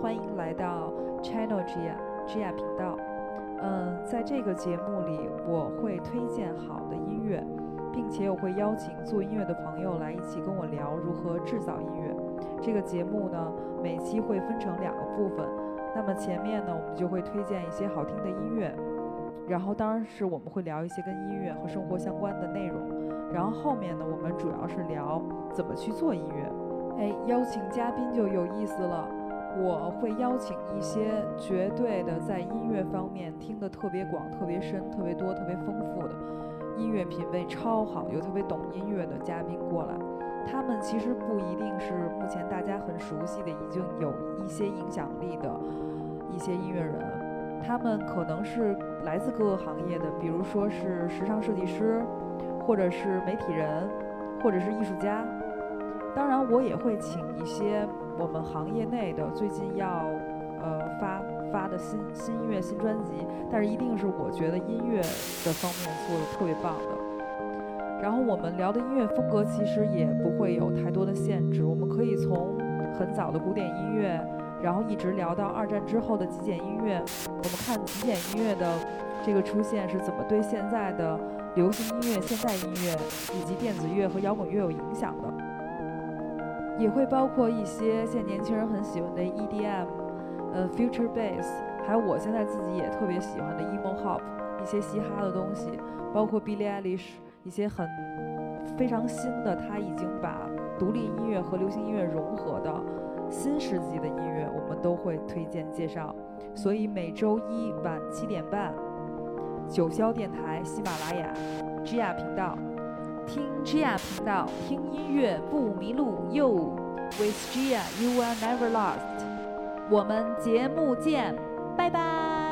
欢迎来到 Channel Gia Gia 频道。嗯，在这个节目里，我会推荐好的音乐，并且我会邀请做音乐的朋友来一起跟我聊如何制造音乐。这个节目呢，每期会分成两个部分。那么前面呢，我们就会推荐一些好听的音乐，然后当然是我们会聊一些跟音乐和生活相关的内容。然后后面呢，我们主要是聊怎么去做音乐。哎，邀请嘉宾就有意思了。我会邀请一些绝对的在音乐方面听得特别广、特别深、特别多、特别丰富的音乐品味超好又特别懂音乐的嘉宾过来。他们其实不一定是目前大家很熟悉的、已经有一些影响力的一些音乐人，他们可能是来自各个行业的，比如说是时尚设计师，或者是媒体人，或者是艺术家。当然，我也会请一些我们行业内的最近要呃发发的新新音乐、新专辑，但是一定是我觉得音乐的方面做的特别棒的。然后我们聊的音乐风格其实也不会有太多的限制，我们可以从很早的古典音乐，然后一直聊到二战之后的极简音乐。我们看极简音乐的这个出现是怎么对现在的流行音乐、现代音乐以及电子乐和摇滚乐有影响的。也会包括一些现在年轻人很喜欢的 EDM，呃，Future Bass，还有我现在自己也特别喜欢的 emo hop，一些嘻哈的东西，包括 Billie Eilish，一些很非常新的，他已经把独立音乐和流行音乐融合的新世纪的音乐，我们都会推荐介绍。所以每周一晚七点半，九霄电台、喜马拉雅、Gia 频道。听 Gia 频道，听音乐不迷路 You。With Gia, you are never lost。我们节目见，拜拜。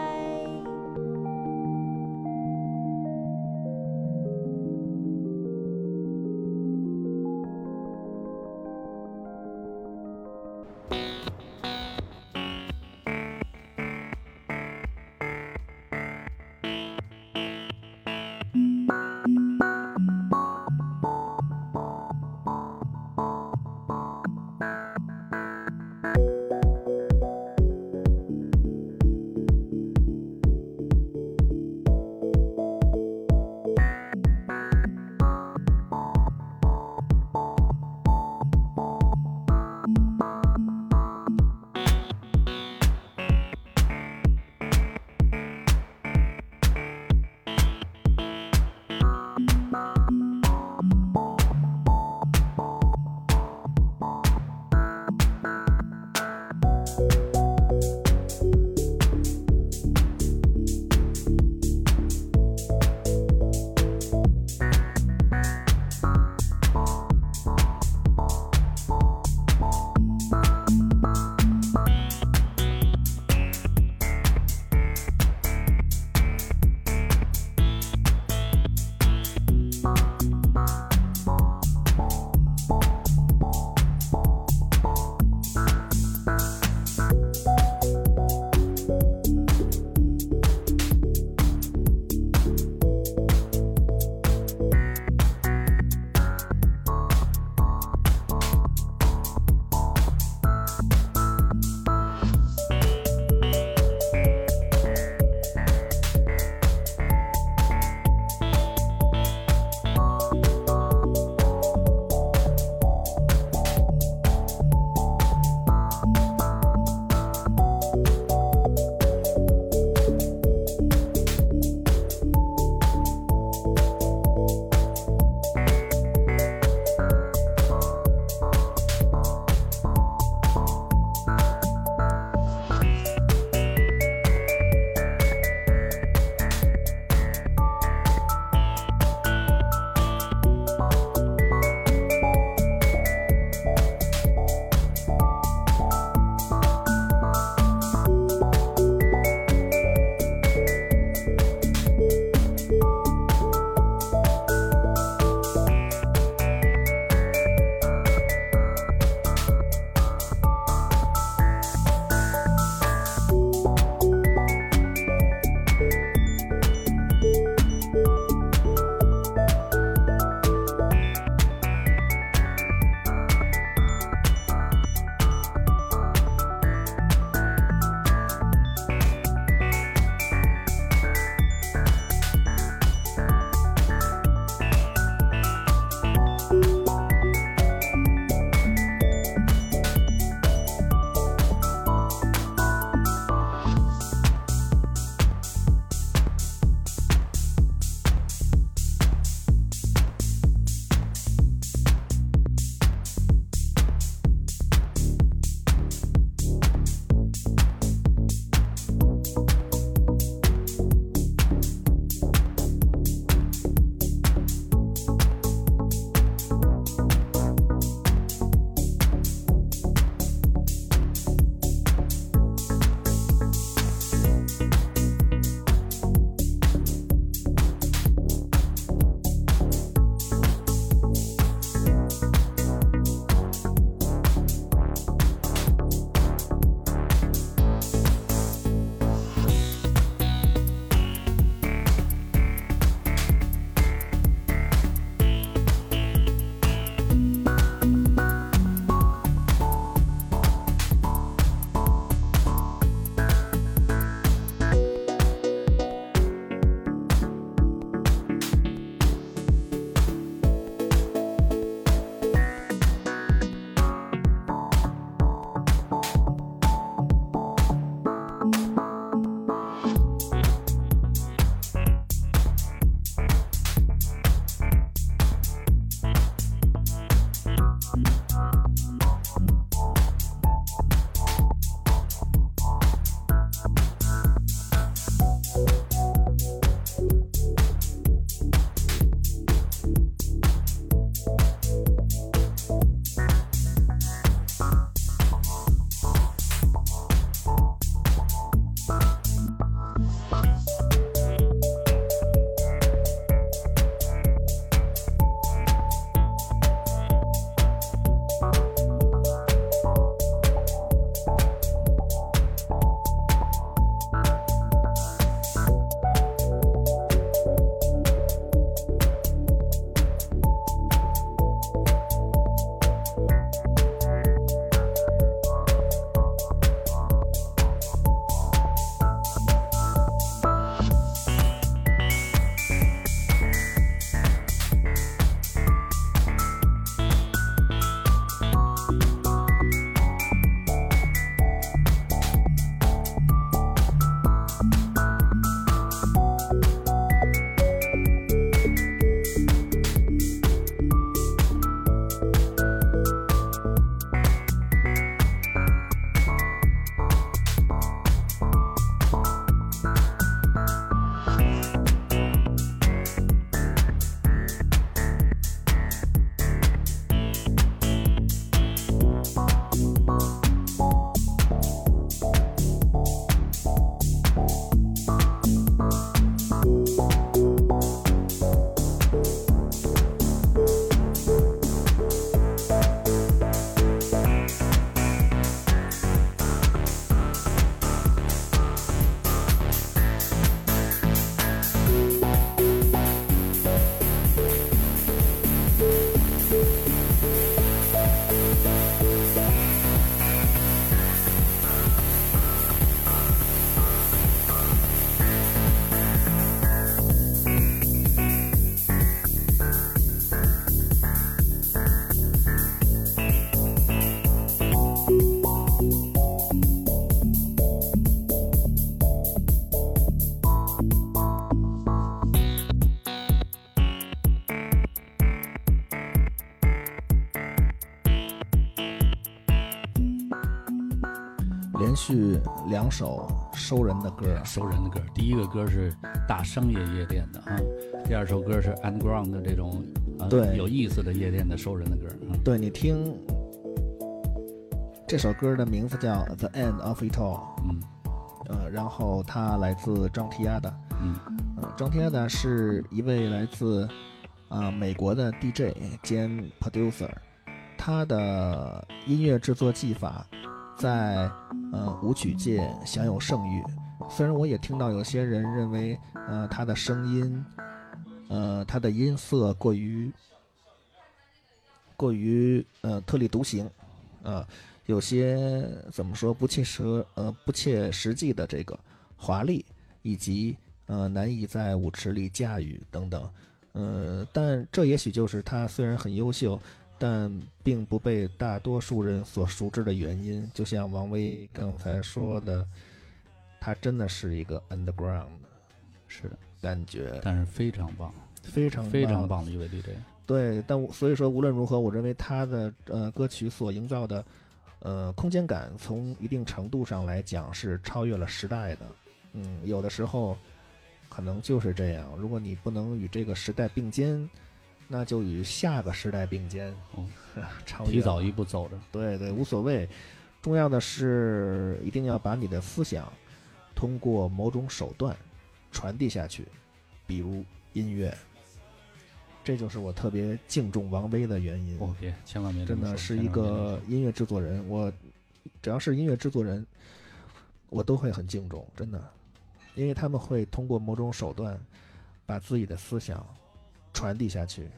两首收人的歌，收人的歌。第一个歌是大商业夜店的啊，第二首歌是 underground 的这种啊对。有意思的夜店的收人的歌。啊对你听，这首歌的名字叫《The End of It All》，嗯。呃，然后它来自张提亚的，嗯。呃，张提亚的是一位来自啊、美国的 DJ 兼 producer，他的音乐制作技法在呃舞曲界享有盛誉。虽然我也听到有些人认为，呃，他的声音，呃，他的音色过于过于呃特立独行，啊、有些怎么说不切实呃不切实际的这个华丽，以及呃难以在舞池里驾驭等等，呃，但这也许就是他虽然很优秀，但并不被大多数人所熟知的原因。就像王威刚才说的，他真的是一个 underground 是的，感觉，但是非常棒，非常非常棒的一位 DJ。对，但我所以说无论如何，我认为他的呃歌曲所营造的呃空间感，从一定程度上来讲是超越了时代的。嗯，有的时候可能就是这样，如果你不能与这个时代并肩，那就与下个时代并肩，提早一步走着。对对，无所谓。重要的是一定要把你的思想通过某种手段传递下去，比如音乐。这就是我特别敬重王威的原因。哦，别，千万别真的是一个音乐制作人，我只要是音乐制作人，我都会很敬重，真的，因为他们会通过某种手段把自己的思想传递下去。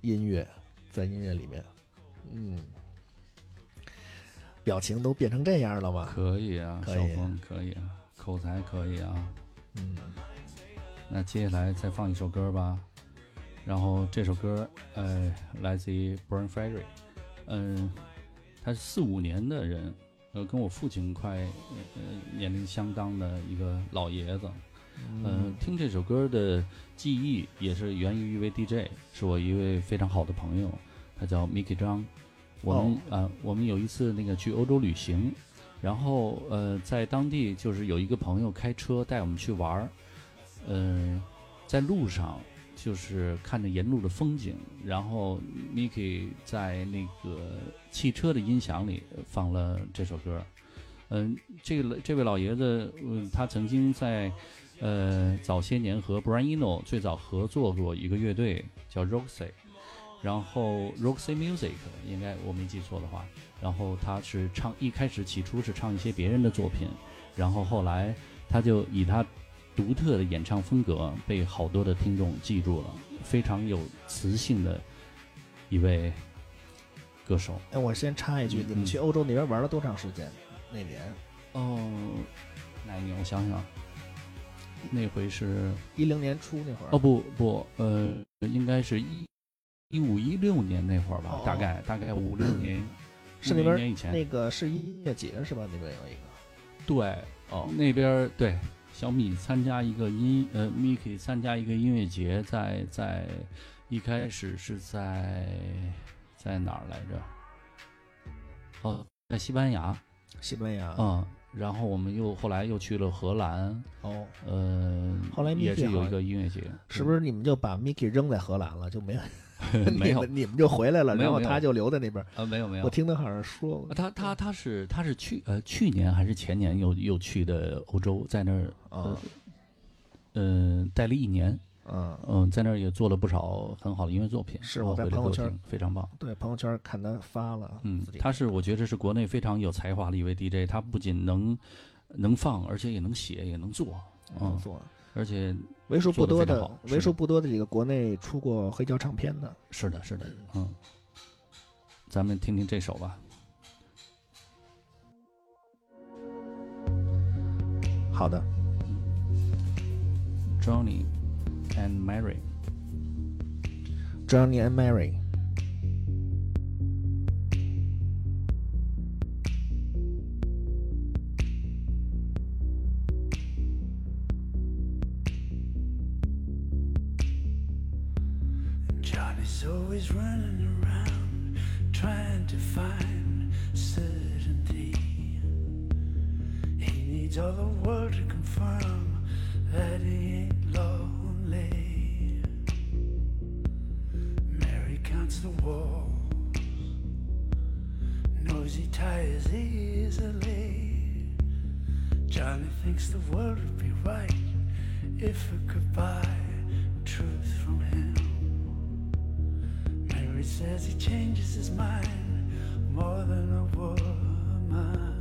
音乐在音乐里面，嗯，表情都变成这样了吗？可以啊，可以小峰可以啊，口才可以啊。嗯，那接下来再放一首歌吧，然后这首歌呃来自于 Brian Ferry，嗯、他是四五年的人，呃，跟我父亲快呃年龄相当的一个老爷子，嗯、听这首歌的记忆也是源于一位 DJ，是我一位非常好的朋友，他叫 Mickey 张。我们啊、我们有一次那个去欧洲旅行，然后呃，在当地就是有一个朋友开车带我们去玩儿，嗯、在路上就是看着沿路的风景，然后 Mickey 在那个汽车的音响里放了这首歌。嗯、这个这位老爷子，嗯，他曾经在呃早些年和 Brian Eno 最早合作过一个乐队叫 Roxy，然后 Roxy Music 应该我没记错的话，然后他是唱一开始起初是唱一些别人的作品，然后后来他就以他独特的演唱风格被好多的听众记住了，非常有磁性的一位歌手。哎，我先插一句，你们嗯去欧洲那边玩了多长时间？那年哦，哪一年？我想想，那回是一零年初那会儿。哦不不，呃，应该是一一五一六年那会儿吧，哦大概大概五六年，是那边年以前。那个是音乐节是吧？那边有一个。对，哦，那边对小米参加一个音呃，Miki 参加一个音乐节，在在一开始是在在哪儿来着？哦，在西班牙，西班牙。嗯，然后我们又后来又去了荷兰，哦，呃，后来也 Miki 是有一个音乐节，是不是你们就把 Mickey 扔在荷兰了，就没有？没有。你们就回来了，然后他就留在那边。啊，没有没有。我，听他好像说过。啊他他他是他是去呃去年还是前年又又去的欧洲，在那儿呃，嗯、待了一年，嗯，嗯，在那儿也做了不少很好的音乐作品，是我在朋友圈非常棒。对，朋友圈看他发了，嗯，他是我觉得是国内非常有才华的一位 DJ，他不仅能能放，而且也能写，也能做，嗯，嗯做，而且为数不多的为数不多的几个国内出过黑胶唱片的。是的，是的，嗯，咱们听听这首吧。好的，Johnny and Mary. Johnny and Mary. Johnny's always running around trying to find certainty. He needs all the world to confirm that he ain't lost. against the walls. Noisy tires easily. Johnny thinks the world would be right if it could buy truth from him. Mary says he changes his mind more than a woman.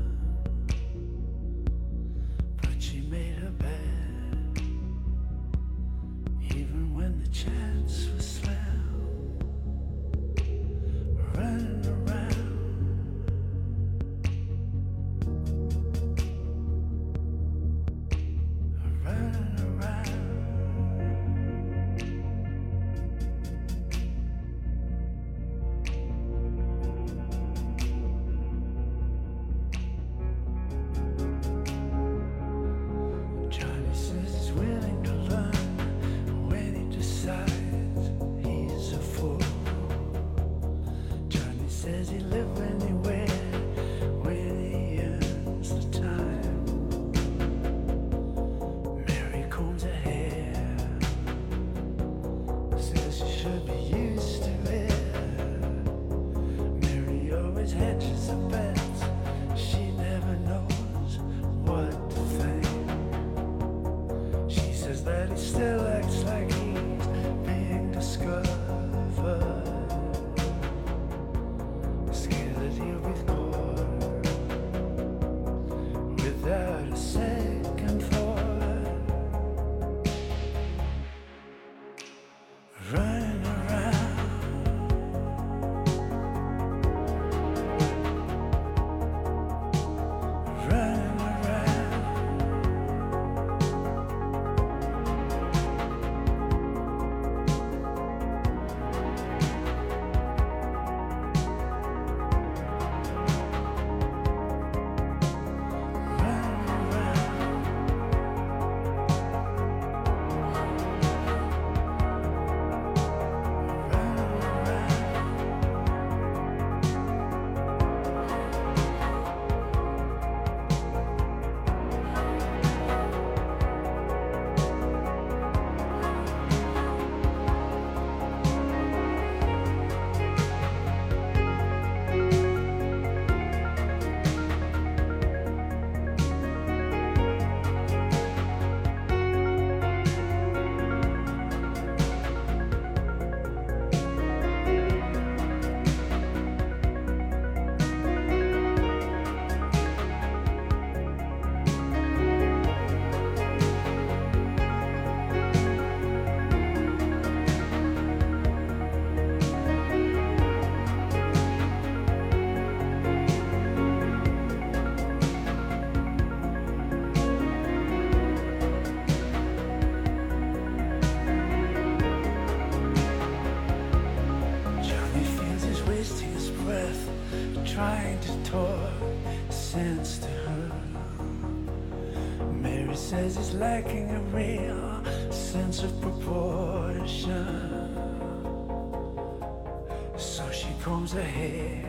combs her hair.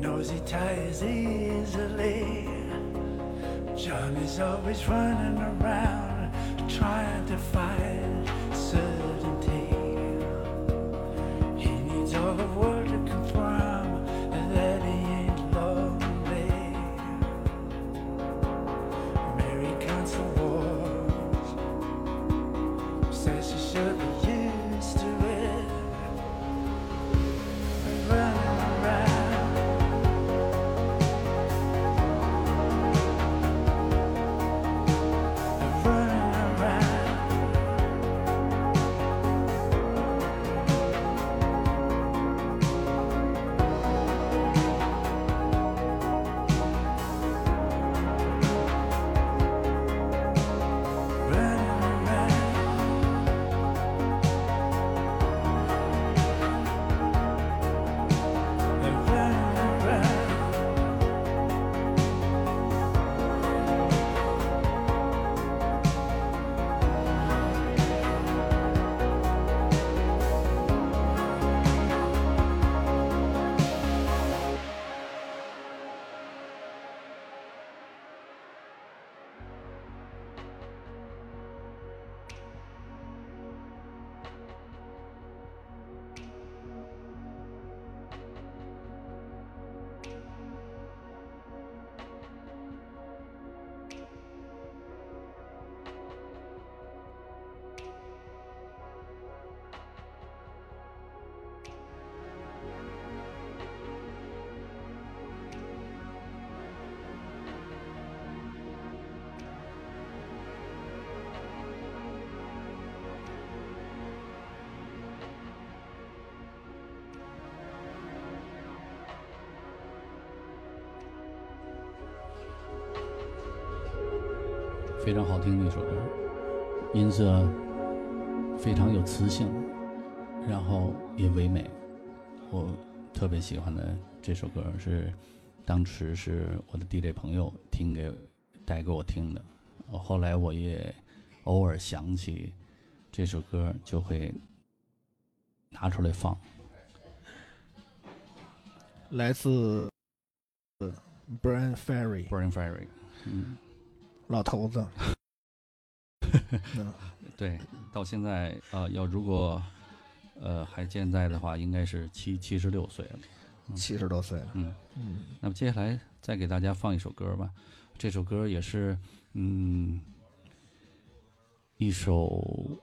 Nosy ties easily. Johnny's always running around trying to find. 非常好听的一首歌，音色非常有磁性，然后也唯美。我特别喜欢的这首歌是当时是我的 DJ 朋友听给带给我听的，后来我也偶尔想起这首歌就会拿出来放。来自呃 Brian Ferry，Bran Ferry，嗯，老头子。嗯对，到现在呃，要如果呃还健在的话，应该是七七十六岁了。七十多岁了，嗯，嗯，那么接下来再给大家放一首歌吧，这首歌也是嗯一首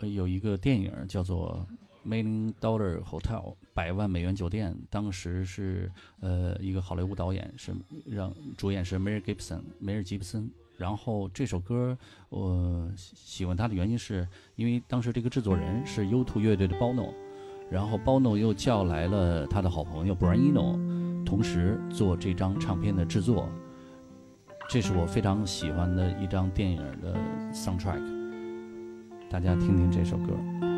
呃有一个电影叫做《Million Dollar Hotel》百万美元酒店，当时是呃一个好莱坞导演是让主演是梅尔吉布森，梅尔吉布森。然后这首歌我喜欢它的原因是因为当时这个制作人是 U2 乐队的 Bono，然后 Bono 又叫来了他的好朋友 Brian Eno，同时做这张唱片的制作。这是我非常喜欢的一张电影的 soundtrack，大家听听这首歌。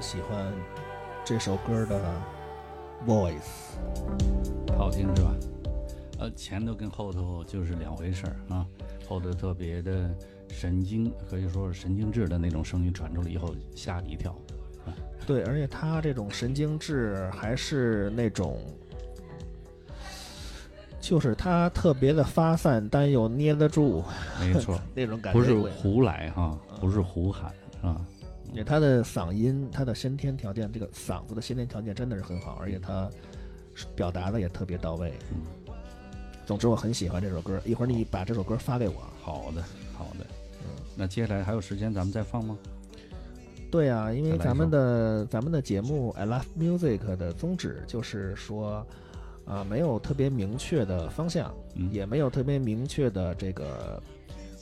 喜欢这首歌的 voice。好听是吧？呃，前头跟后头就是两回事儿啊，后头特别的神经，可以说是神经质的那种声音传出来以后，吓你一跳。对，而且他这种神经质还是那种，就是他特别的发散，但又捏得住没错，那种感觉。不是胡来哈，不是胡喊啊。对他的嗓音，他的先天条件，这个嗓子的先天条件真的是很好，而且他表达的也特别到位。嗯总之，我很喜欢这首歌。一会儿你把这首歌发给我。好的，好的。嗯那接下来还有时间，咱们再放吗？对啊，因为咱们的咱们的节目《I Love Music》的宗旨就是说，啊、没有特别明确的方向，嗯也没有特别明确的这个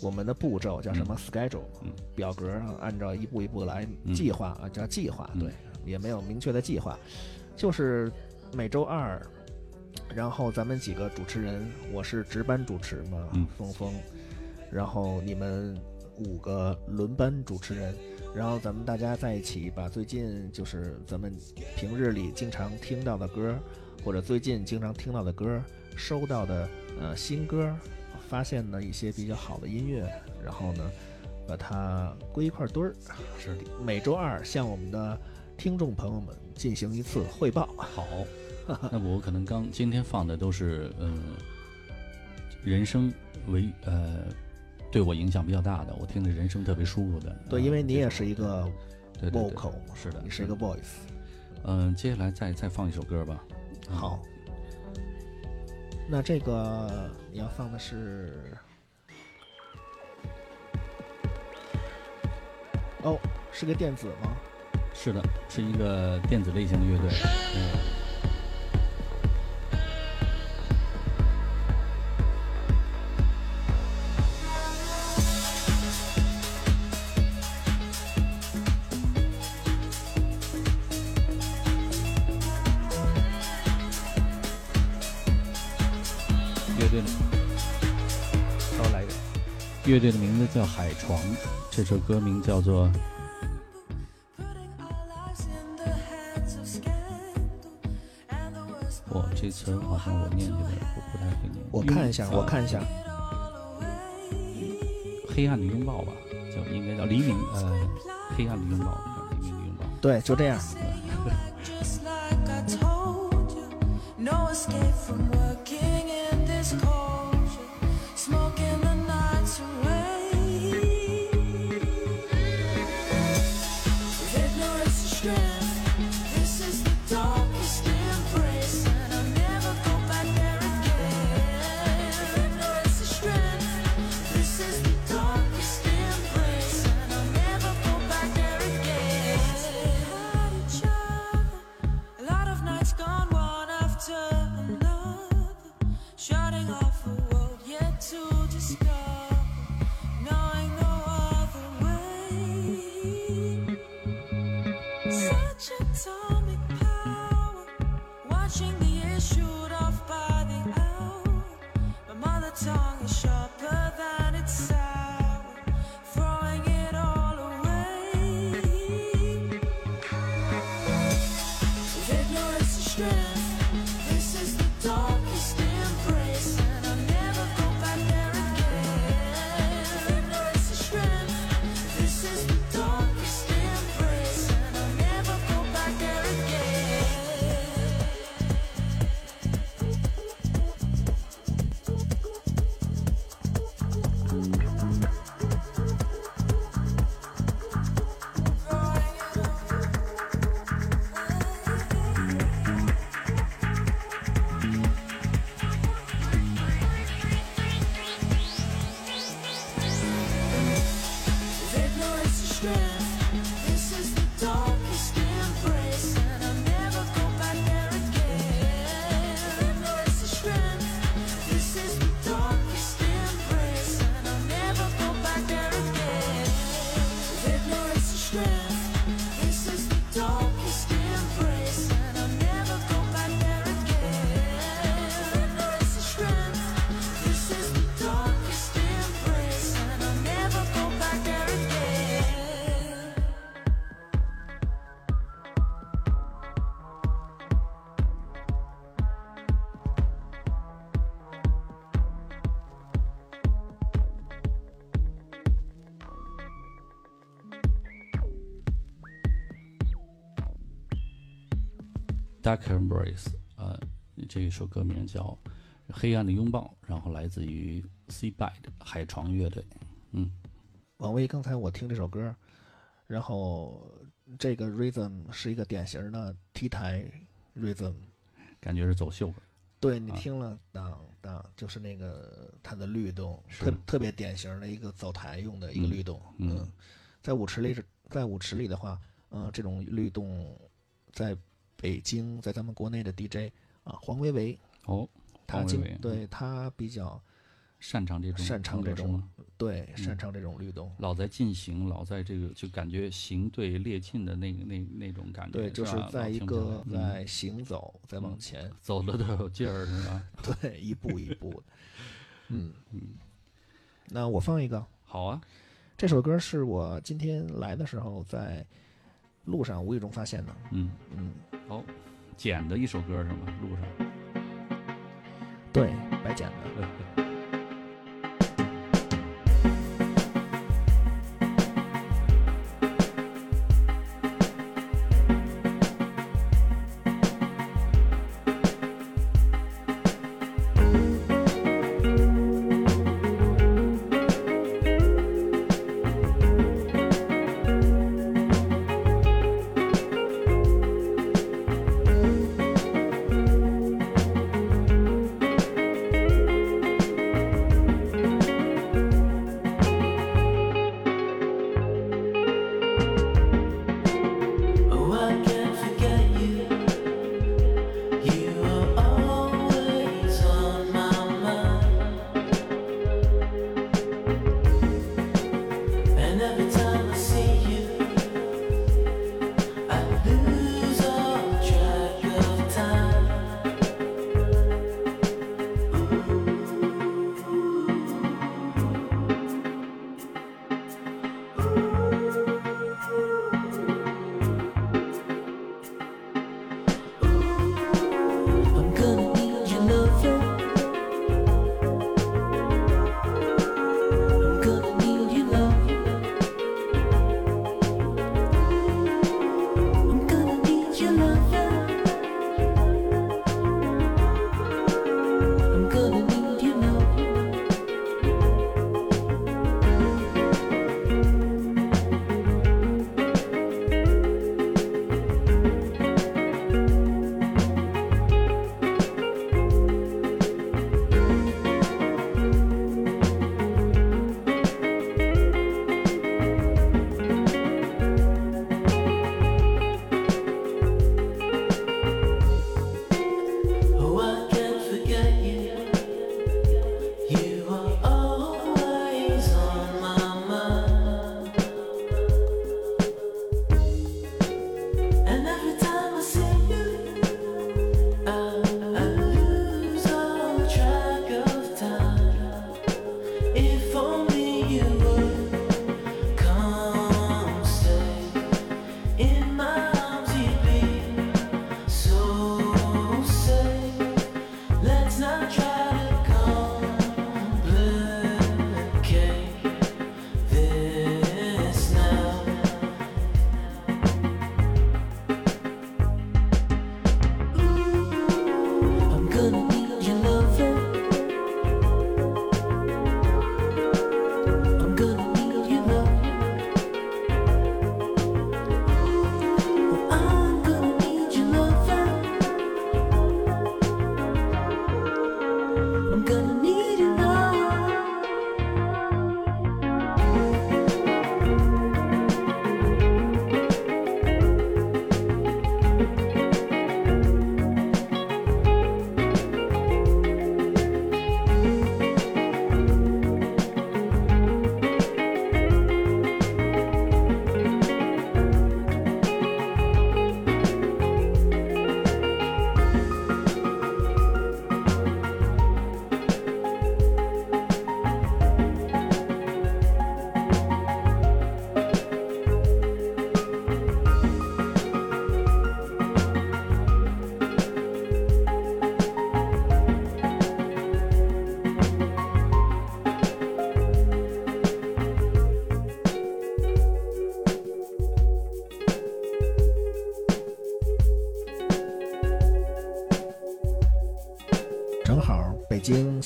我们的步骤叫什么 schedule，、嗯。表格上按照一步一步来嗯计划啊，叫计划，嗯。对，也没有明确的计划，就是每周二，然后咱们几个主持人，我是值班主持嘛，嗯。峰峰，然后你们五个轮班主持人。然后咱们大家在一起，把最近就是咱们平日里经常听到的歌，或者最近经常听到的歌，收到的呃新歌，发现的一些比较好的音乐，然后呢，把它归一块堆儿。是的，每周二向我们的听众朋友们进行一次汇报。好。那我可能刚今天放的都是嗯、人声为呃对我影响比较大的，我听着人声特别舒服的。对，啊因为你也是一个 vocal 嘛，是的你是一个 voice。嗯、接下来再再放一首歌吧。嗯好，那这个你你要放的是，哦，是个电子吗？是的，是一个电子类型的乐队。嗯，乐队的名字叫海床，这首歌名叫做 Putting our lives in the hands of scandal and the worst 我这词儿好像我念起来不不太会念。我看一下，拥我看一下.黑暗的拥抱吧，叫应该叫黎明呃，黑暗的拥抱，黎明的拥抱。对，就这样。Dark Embrace，呃，这一首歌名叫《黑暗的拥抱》，然后来自于 Seabed 海床乐队。嗯。王威，刚才我听这首歌，然后这个 rhythm 是一个典型的 T 台 rhythm，感觉是走秀的，对你啊听了当当，就是那个它的律动，特特别典型的一个走台用的一个嗯律动。嗯在舞池里是，在舞池里的话，嗯、这种律动，在北京，在咱们国内的 DJ 啊，黄维维，哦，他经黄维维对他比较擅长这种擅长这种对擅长这种律动。老在进行，老在这个就感觉行队列进的那个那那种感觉，对，就是在一个在行走，在往前，走的都有劲儿，是吧？对，一步一步的。嗯。嗯，那我放一个，好啊，这首歌是我今天来的时候在路上无意中发现的。嗯，嗯，好，捡的一首歌是吗？路上。对，白捡的。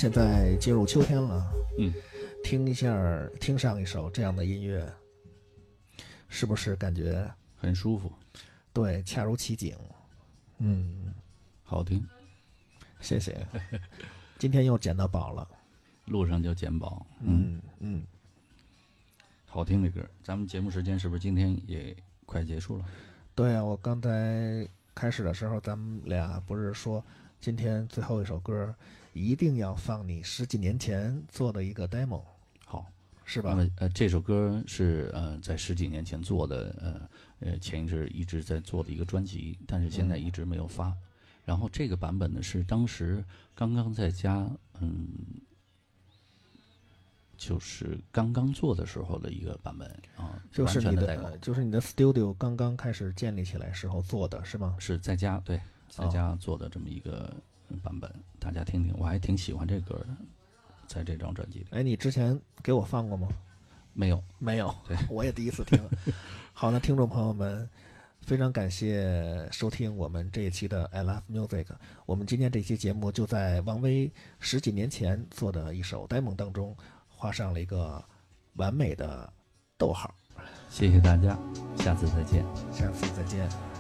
现在进入秋天了，嗯，听一下，听上一首这样的音乐，是不是感觉很舒服，对，恰如其景？嗯，好听。谢谢。今天又捡到宝了。路上就捡宝，嗯，嗯嗯，好听的歌。咱们节目时间是不是今天也快结束了？对啊，我刚才开始的时候，咱们俩不是说今天最后一首歌一定要放你十几年前做的一个 demo，好，是吧？那么呃，这首歌是呃在十几年前做的，呃呃前一阵一直在做的一个专辑，但是现在一直没有发。然后这个版本呢是当时刚刚在家，嗯，就是刚刚做的时候的一个版本啊，就是你的就是你的 studio 刚刚开始建立起来时候做的是吗？是在家对，在哦家做的这么一个版本，大家听听，我还挺喜欢这歌的，在这张专辑里哎，你之前给我放过吗？没有，没有对，我也第一次听。好，那听众朋友们，非常感谢收听我们这一期的 I Love Music。我们今天这期节目就在王威十几年前做的一首 demo 当中画上了一个完美的逗号。谢谢大家，下次再见。下次再见。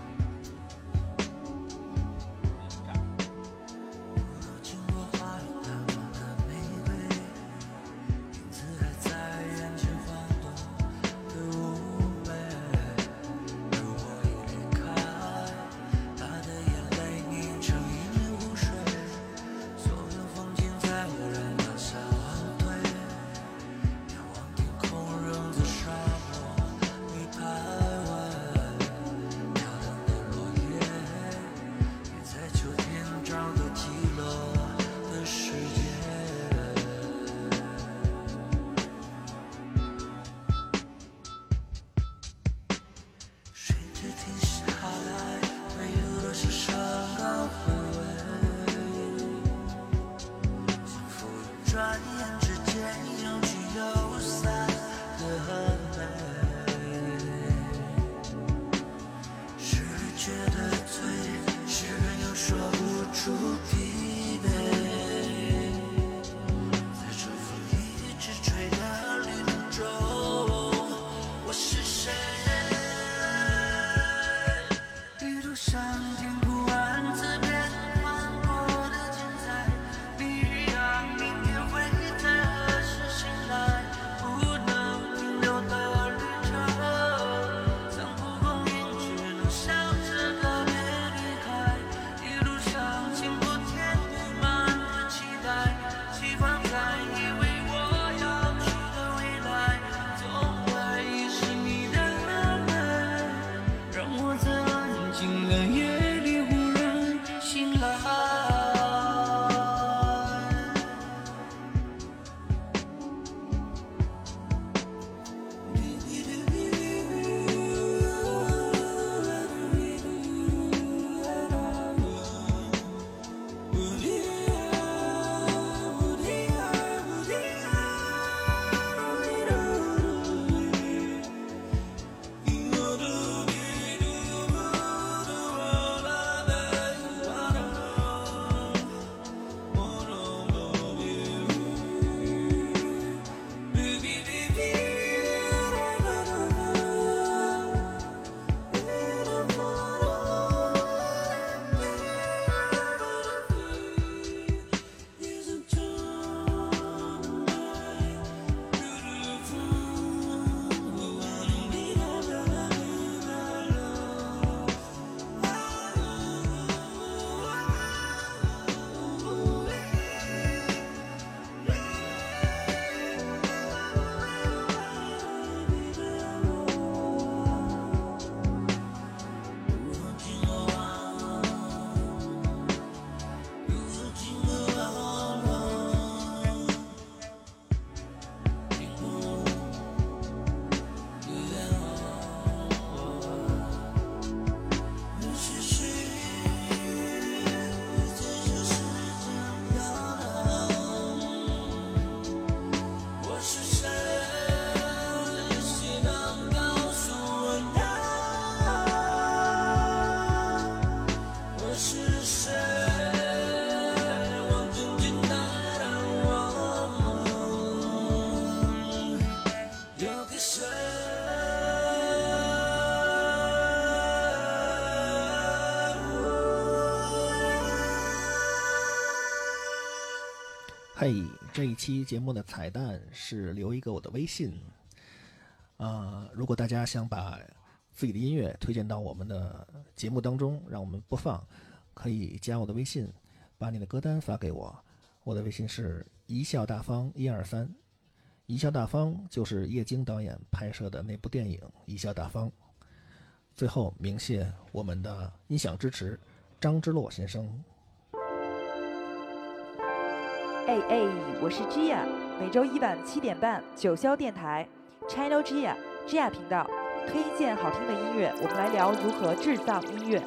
嘿，这一期节目的彩蛋是留一个我的微信。啊、如果大家想把自己的音乐推荐到我们的节目当中，让我们播放，可以加我的微信，把你的歌单发给我。我的微信是贻笑大方一二三，贻笑大方就是叶京导演拍摄的那部电影《贻笑大方》。最后，鸣谢我们的音响支持，张之洛先生。哎哎，我是 Gia，每周一晚七点半九霄电台，China Gia，Gia 频道，推荐好听的音乐，我们来聊如何制造音乐。